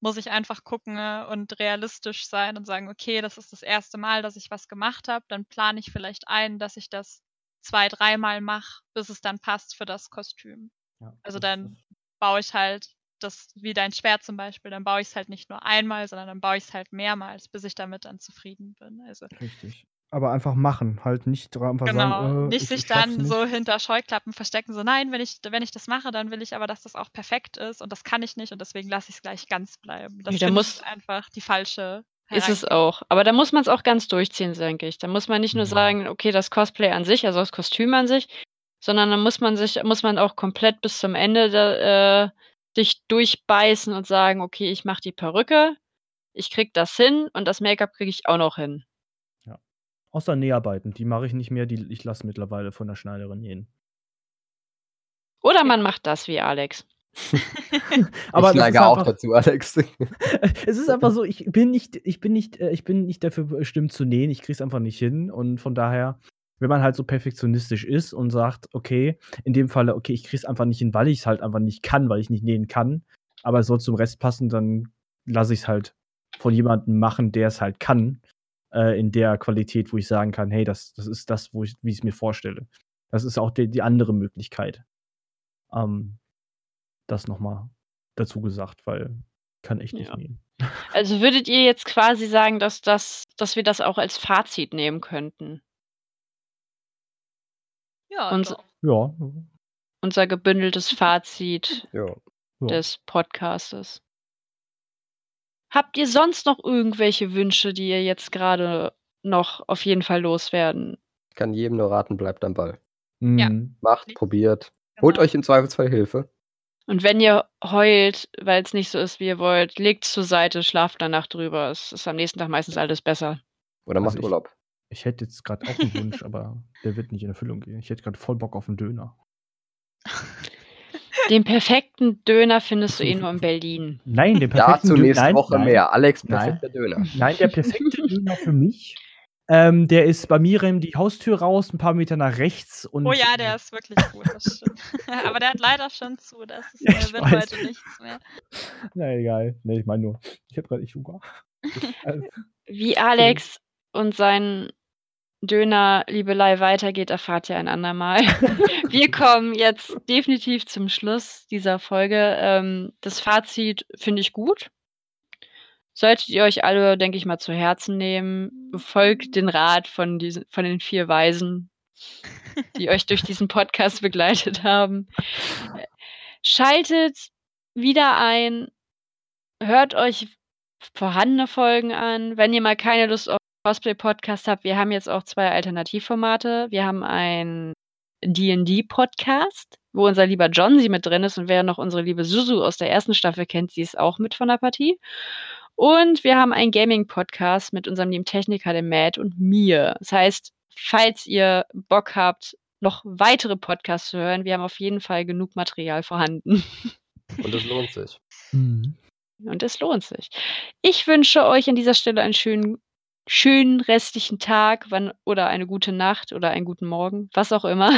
muss ich einfach gucken und realistisch sein und sagen, okay, das ist das erste Mal, dass ich was gemacht habe, dann plane ich vielleicht ein, dass ich das zwei, dreimal mache, bis es dann passt für das Kostüm. Ja, Also dann baue ich halt das, wie dein Schwert zum Beispiel, dann baue ich es halt nicht nur einmal, sondern dann baue ich es halt mehrmals, bis ich damit dann zufrieden bin. Also Richtig. Aber einfach machen, halt nicht einfach genau, sagen, äh, nicht ich, sich ich dann nicht. so hinter Scheuklappen verstecken, so nein, wenn ich, wenn ich das mache, dann will ich aber, dass das auch perfekt ist und das kann ich nicht und deswegen lasse ich es gleich ganz bleiben. Das Nee, da muss- einfach die falsche Ist es auch. Aber da muss man es auch ganz durchziehen, denke ich. Da muss man nicht nur Ja. sagen, okay, das Cosplay an sich, also das Kostüm an sich, sondern dann muss man sich, muss man auch komplett bis zum Ende da, äh, sich durchbeißen und sagen, okay, ich mache die Perücke, ich krieg das hin und das Make-up kriege ich auch noch hin. Außer Näharbeiten, die mache ich nicht mehr, die ich lasse mittlerweile von der Schneiderin nähen. Oder man macht das wie Alex. <laughs> <laughs> Aber ich das neige auch einfach- dazu, Alex. <laughs> es ist einfach so, ich bin nicht, ich bin nicht, äh, ich bin nicht dafür bestimmt zu nähen. Ich krieg's einfach nicht hin. Und von daher, wenn man halt so perfektionistisch ist und sagt, okay, in dem Falle, okay, ich krieg's einfach nicht hin, weil ich es halt einfach nicht kann, weil ich nicht nähen kann, aber es soll zum Rest passen, dann lasse ich es halt von jemandem machen, der es halt kann, äh, in der Qualität, wo ich sagen kann, hey, das, das ist das, wo ich, wie ich es mir vorstelle. Das ist auch die, die andere Möglichkeit. Ähm, das nochmal dazu gesagt, weil kann echt nicht Ja. nähen. Also würdet ihr jetzt quasi sagen, dass, das, dass wir das auch als Fazit nehmen könnten? Ja, Und- doch. Ja, Unser gebündeltes Fazit ja. ja. des Podcastes. Habt ihr sonst noch irgendwelche Wünsche, die ihr jetzt gerade noch auf jeden Fall loswerden? Ich kann jedem nur raten, bleibt am Ball. Ja. Mhm. Macht, probiert. Holt Genau. euch im Zweifelsfall Hilfe. Und wenn ihr heult, weil es nicht so ist, wie ihr wollt, legt zur Seite, schlaft danach drüber. Es ist am nächsten Tag meistens alles besser. Oder macht Also ich- Urlaub. Ich hätte jetzt gerade auch einen Wunsch, aber der wird nicht in Erfüllung gehen. Ich hätte gerade voll Bock auf einen Döner. <laughs> Den perfekten Döner findest du eh nur in Berlin. Nein, den perfekten Dazu Dö- nächste nein, Woche nein, mehr. Alex, Nein. perfekter Döner. Nein, der perfekte <laughs> Döner für mich. Ähm, der ist bei mir in die Haustür raus, ein paar Meter nach rechts. Und Oh ja, der ist wirklich gut, das <laughs> stimmt. Aber der hat leider schon zu, das ist, Ja, äh, ich wird weiß. heute nichts mehr. Na egal. Nee, ich meine nur, ich habe gerade echt Hunger. Also, Wie Alex und sein Döner-Liebelei weitergeht, erfahrt ihr ein andermal. <laughs> Wir kommen jetzt definitiv zum Schluss dieser Folge. Ähm, das Fazit finde ich gut. Solltet ihr euch alle, denke ich mal, zu Herzen nehmen. Befolgt den Rat von, diesen, von den vier Weisen, die euch durch <laughs> diesen Podcast begleitet haben. Schaltet wieder ein, hört euch vorhandene Folgen an. Wenn ihr mal keine Lust auf Cosplay-Podcast habt, wir haben jetzt auch zwei Alternativformate. Wir haben ein D&D-Podcast, wo unser lieber John sie mit drin ist und wer noch unsere liebe Suzu aus der ersten Staffel kennt, sie ist auch mit von der Partie. Und wir haben einen Gaming-Podcast mit unserem lieben Techniker, dem Matt und mir. Das heißt, falls ihr Bock habt, noch weitere Podcasts zu hören, wir haben auf jeden Fall genug Material vorhanden. <laughs> Und es lohnt sich. mhm. Und es lohnt sich. Ich wünsche euch an dieser Stelle einen schönen, schönen restlichen Tag wann, oder eine gute Nacht oder einen guten Morgen, was auch immer.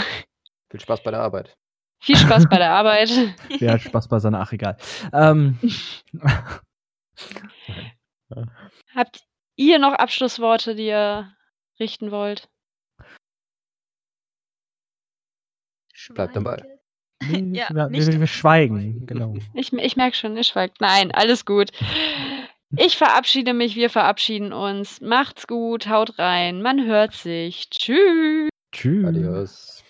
Viel Spaß bei der Arbeit. Viel Spaß bei der Arbeit. <laughs> Wer hat Spaß bei seiner? Ach, egal. Ähm, <laughs> Habt ihr noch Abschlussworte, die ihr richten wollt? Bleibt am Ball. nee, Ja, wir, nicht wir, wir schweigen, schweigen. genau. Ich, ich merke schon, ihr schweigt. Nein, alles gut. Ich verabschiede mich, wir verabschieden uns. Macht's gut, haut rein, man hört sich. Tschüss. Tschüss. Adios.